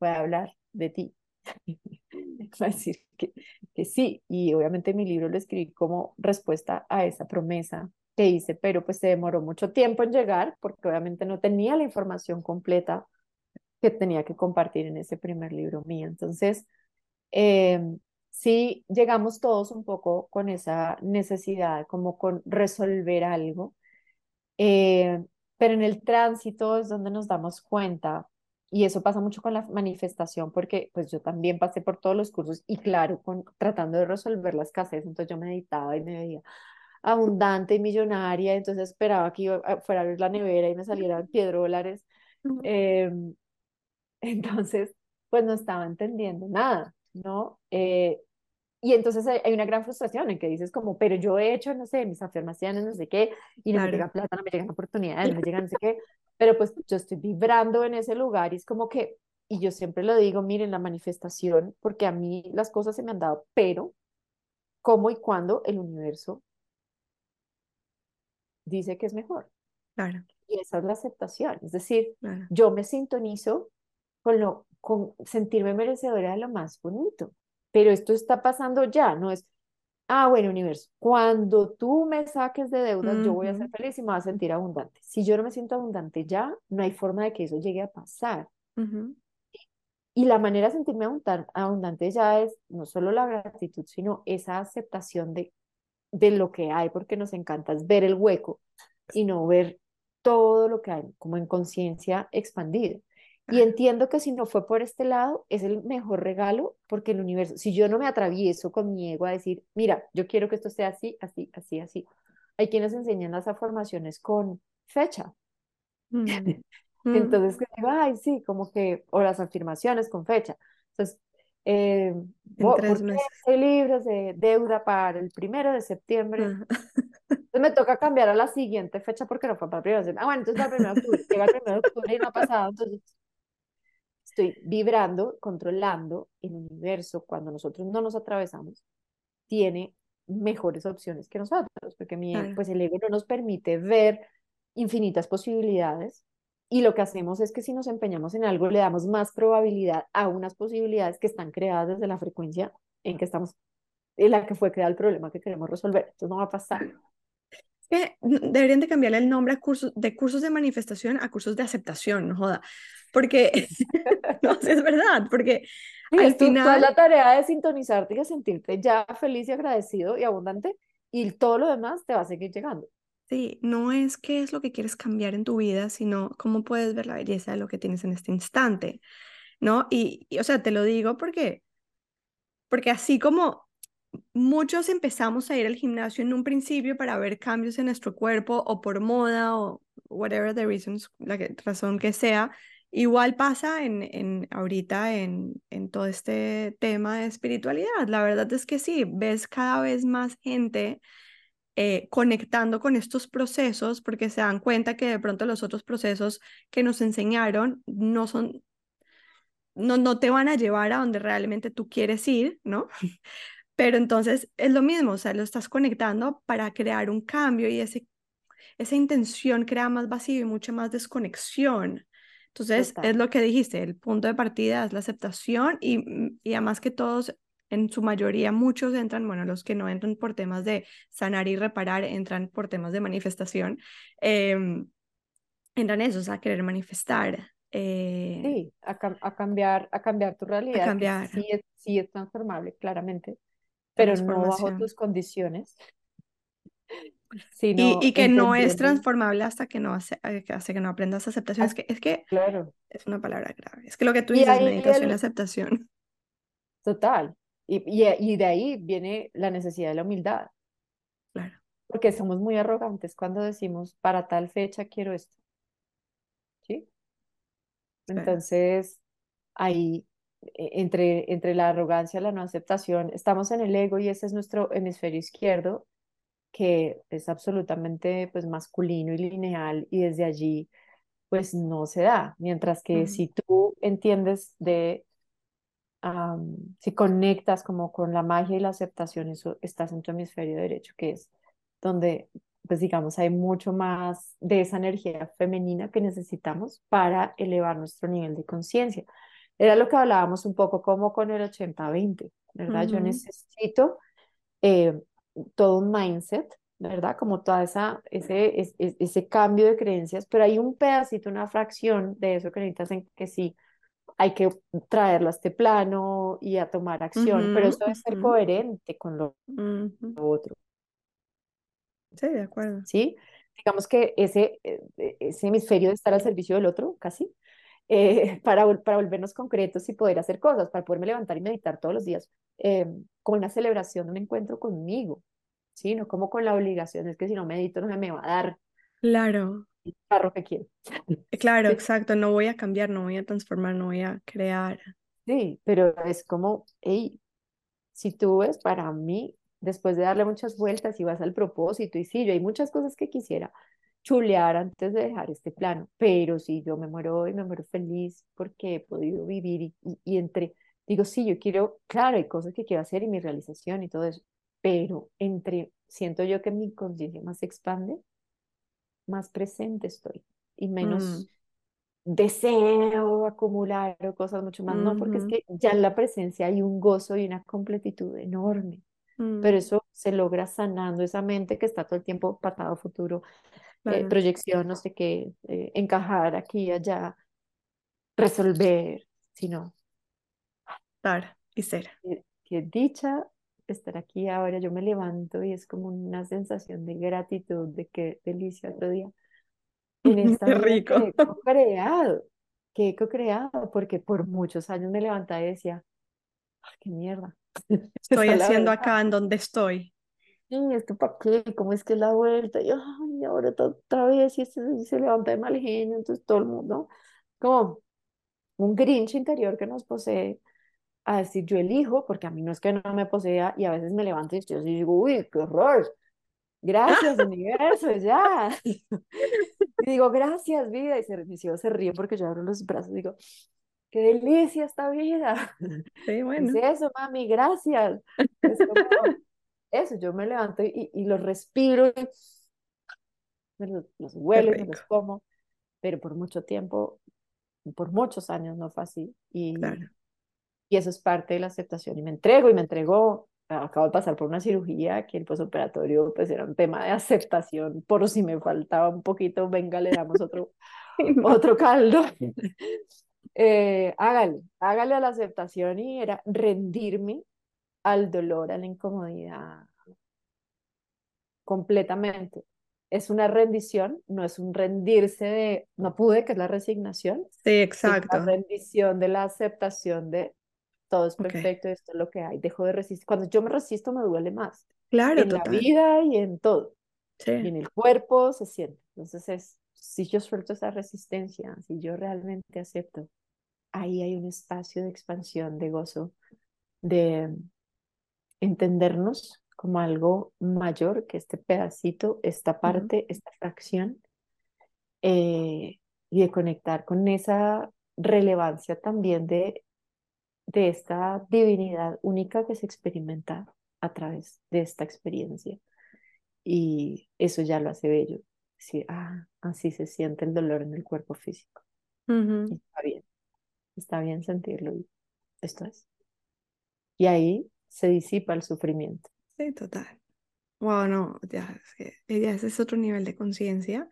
voy a hablar de ti. voy a decir que, que sí, y obviamente mi libro lo escribí como respuesta a esa promesa que hice, pero pues se demoró mucho tiempo en llegar porque obviamente no tenía la información completa que tenía que compartir en ese primer libro mío. Entonces, eh, sí llegamos todos un poco con esa necesidad, como con resolver algo, eh, pero en el tránsito es donde nos damos cuenta, y eso pasa mucho con la manifestación, porque pues yo también pasé por todos los cursos y claro, con, tratando de resolver la escasez, entonces yo meditaba y me veía abundante y millonaria, entonces esperaba que yo fuera a abrir la nevera y me salieran piedrólares. Eh, entonces, pues no estaba entendiendo nada. ¿No? Eh, y entonces hay una gran frustración en que dices como, pero yo he hecho, no sé, mis afirmaciones, no sé qué, y no me llega plata, no me llegan oportunidades, no me llegan no sé qué, pero pues yo estoy vibrando en ese lugar y es como que, y yo siempre lo digo, miren, la manifestación, porque a mí las cosas se me han dado, pero cómo y cuándo el universo dice que es mejor. Claro. Y esa es la aceptación, es decir, yo me sintonizo con lo con sentirme merecedora de lo más bonito. Pero esto está pasando ya, no es, ah, bueno, universo, cuando tú me saques de deudas, yo voy a ser feliz y me voy a sentir abundante. Si yo no me siento abundante ya, no hay forma de que eso llegue a pasar. Y la manera de sentirme abundante ya es no solo la gratitud, sino esa aceptación de, de lo que hay, porque nos encanta ver el hueco y no ver todo lo que hay, como en conciencia expandida. Y entiendo que si no fue por este lado, es el mejor regalo porque el universo, si yo no me atravieso con mi ego a decir, mira, yo quiero que esto sea así, así, así, así. Hay quienes enseñan las afirmaciones con fecha. Mm. Entonces, digo, ay, sí, como que, o las afirmaciones con fecha. Entonces, eh, tres libros de deuda para el primero de septiembre. Entonces me toca cambiar a la siguiente fecha porque no fue para el primero de septiembre. Ah, bueno, entonces para el primero de octubre, llega el primero de octubre y no ha pasado. Entonces, estoy vibrando, controlando el universo cuando nosotros no nos atravesamos, tiene mejores opciones que nosotros, porque mi, pues el ego no nos permite ver infinitas posibilidades y lo que hacemos es que si nos empeñamos en algo le damos más probabilidad a unas posibilidades que están creadas desde la frecuencia en que estamos, en la que fue creado el problema que queremos resolver. Entonces no va a pasar. que deberían de cambiarle el nombre a cursos, de cursos de manifestación a cursos de aceptación, no joda. Porque, no, es verdad, porque al final... la tarea de sintonizarte y de sentirte ya feliz y agradecido y abundante y todo lo demás te va a seguir llegando. Sí, no es qué es lo que quieres cambiar en tu vida, sino cómo puedes ver la belleza de lo que tienes en este instante, ¿no? Y, y o sea, te lo digo porque, porque así como muchos empezamos a ir al gimnasio en un principio para ver cambios en nuestro cuerpo o por moda o whatever the reasons, la razón que sea, Igual pasa en, en ahorita en, en, todo este tema de espiritualidad. La verdad es que sí, ves cada vez más gente eh, conectando con estos procesos porque se dan cuenta que de pronto los otros procesos que nos enseñaron no son, no, no te van a llevar a donde realmente tú quieres ir, ¿no? Pero entonces es lo mismo, o sea, lo estás conectando para crear un cambio y ese, esa intención crea más vacío y mucha más desconexión. Entonces, es lo que dijiste, el punto de partida es la aceptación y, mm, y además que todos en su mayoría muchos entran, bueno, los que no entran por temas de sanar y reparar, entran por temas de manifestación, eh, entran esos a querer manifestar. Eh, sí, a, a, cambiar, a cambiar tu realidad. A cambiar. sí, es, sí es transformable, claramente, pero no bajo tus condiciones. Y, y, que no es transformable hasta que no, hace, eh, hasta que no aprendas aceptación. Es que, es que claro. es una palabra grave. Es que lo que tú dices, meditación y aceptación. Total. Y, y, y, de ahí viene la necesidad de la humildad. Claro. Porque somos muy arrogantes cuando decimos, para tal fecha quiero esto. ¿Sí? Entonces, ahí, e, entre, entre la arrogancia y la no aceptación, estamos en el ego y ese es nuestro hemisferio izquierdo, que es absolutamente pues, masculino y lineal, y desde allí, pues no se da. Mientras que si tú entiendes de si conectas como con la magia y la aceptación, eso estás en tu hemisferio derecho, que es donde, pues digamos, hay mucho más de esa energía femenina que necesitamos para elevar nuestro nivel de conciencia. Era lo que hablábamos un poco como con el 80-20, ¿verdad? Yo necesito eh, todo un mindset, ¿verdad? Como toda esa, ese, ese, ese cambio de creencias, pero hay un pedacito, una fracción de eso que necesitas en que sí hay que traerlo a este plano y a tomar acción, pero eso debe ser coherente con lo, otro. Sí, de acuerdo. ¿Sí? Digamos que ese, eh, eh, ese hemisferio de estar al servicio del otro, casi, eh, para, para volvernos concretos y poder hacer cosas, para poderme levantar y meditar todos los días, con una celebración, un encuentro conmigo, ¿sí? No como con la obligación, es que si no medito no me va a dar. Claro el carro que quiero. Eh, claro, exacto, no voy a cambiar, no voy a transformar, no voy a crear. Sí, pero es como, hey, si tú ves para mí, después de darle muchas vueltas y vas al propósito, y sí, yo hay muchas cosas que quisiera chulear antes de dejar este plano, pero si yo me muero y me muero feliz porque he podido vivir y, y, y entre, digo, sí, yo quiero, claro, hay cosas que quiero hacer y mi realización y todo eso, pero entre, siento yo que mi conciencia más se expande más presente estoy y menos mm. deseo acumular o cosas mucho más, no, porque es que ya en la presencia hay un gozo y una completitud enorme, pero mm. eso se logra sanando esa mente que está todo el tiempo patado futuro, eh, proyección, no sé qué, eh, encajar aquí y allá, resolver, sino... Dar y ser. que dicha estar aquí ahora, yo me levanto y es como una sensación de gratitud, de qué delicia otro día. En esta qué rico. Que he creado, que he creado, porque por muchos años me levantaba y decía, qué mierda. Estoy haciendo acá en donde estoy. Sí, ¿esto para qué? ¿Cómo es que es la vuelta? Y ay, ahora otra vez y este se levanta de mal genio, entonces todo el mundo, como un grinch interior que nos posee a decir yo elijo, porque a mí no es que no me posea y a veces me levanto y yo digo, uy, qué horror. Gracias, universo, ya. Y digo, gracias, vida. Y se, mis se ríe porque yo abro los brazos y digo, qué delicia esta vida. Sí, bueno. Es eso, mami, gracias. Es como, eso, yo me levanto y, y los respiro, y me los, los huelo, me los como, pero por mucho tiempo, por muchos años no fue así. Y, claro. Y eso es parte de la aceptación. Y me entrego y me entregó. Acabo de pasar por una cirugía que el posoperatorio pues era un tema de aceptación. Por si me faltaba un poquito, venga, le damos otro, otro caldo. eh, hágale, hágale a la aceptación y era rendirme al dolor, a la incomodidad completamente. Es una rendición, no es un rendirse de no pude, que es la resignación. Sí, exacto. la rendición de la aceptación de todo es perfecto, esto es lo que hay, dejo de resistir. Cuando yo me resisto me duele más. Claro, en la vida y en todo. Sí. Y en el cuerpo se siente. Entonces es, si yo suelto esa resistencia, si yo realmente acepto, ahí hay un espacio de expansión, de gozo, de entendernos como algo mayor que este pedacito, esta parte, esta fracción, eh, y de conectar con esa relevancia también de de esta divinidad única que se experimenta a través de esta experiencia. Y eso ya lo hace bello. Sí, ah, así se siente el dolor en el cuerpo físico. Está bien, está bien sentirlo. esto es. Y ahí se disipa el sufrimiento. Sí, total. Wow, no, ya es que ella ese es otro nivel de conciencia,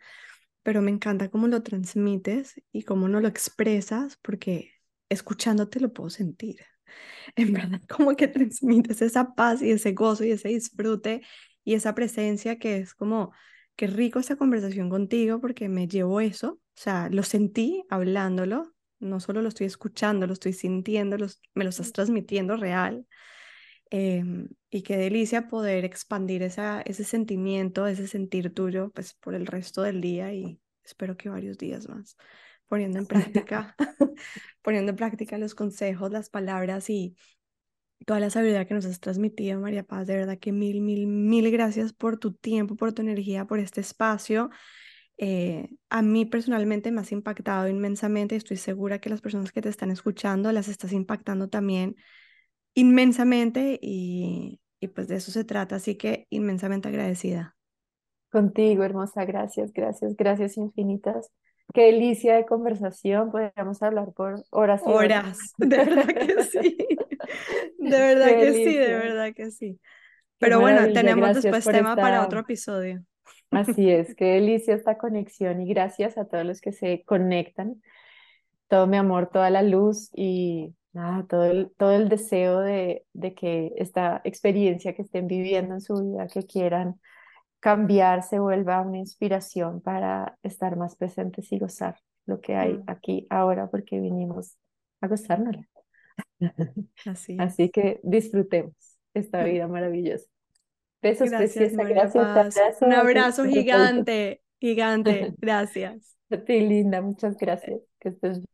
pero me encanta cómo lo transmites y cómo no lo expresas, porque escuchándote lo puedo sentir. En verdad, como que transmites esa paz y ese gozo y ese disfrute y esa presencia que es como, qué rico esta conversación contigo porque me llevó eso, o sea, lo sentí hablándolo, no solo lo estoy escuchando, lo estoy sintiendo, me lo estás transmitiendo real. Em, y qué delicia poder expandir esa, ese sentimiento, ese sentir tuyo, pues por el resto del día y espero que varios días más, poniendo en práctica, poniendo en práctica los consejos, las palabras y toda la sabiduría que nos has transmitido, María Paz. De verdad que mil, mil, mil gracias por tu tiempo, por tu energía, por este espacio. Eh, a mí personalmente me has impactado inmensamente y estoy segura que las personas que te están escuchando las estás impactando también inmensamente y, y pues de eso se trata, así que inmensamente agradecida. Contigo, hermosa, gracias, gracias, gracias infinitas. Qué delicia de conversación, podríamos hablar por horas y horas. De verdad que sí. De verdad que sí, de verdad que sí. Pero bueno, tenemos después tema para otro episodio. Así es, qué delicia esta conexión y gracias a todos los que se conectan. Todo mi amor, toda la luz y nada, todo el, todo el deseo de, de que esta experiencia que estén viviendo en su vida, que quieran cambiar, se vuelva una inspiración para estar más presentes y gozar lo que hay mm. aquí ahora, porque vinimos a gozárnosla. Así, Así que disfrutemos esta vida maravillosa. Besos, gracias, gracias, Un abrazo gigante, gigante. Gracias. A ti, linda, muchas gracias. Que estés bien.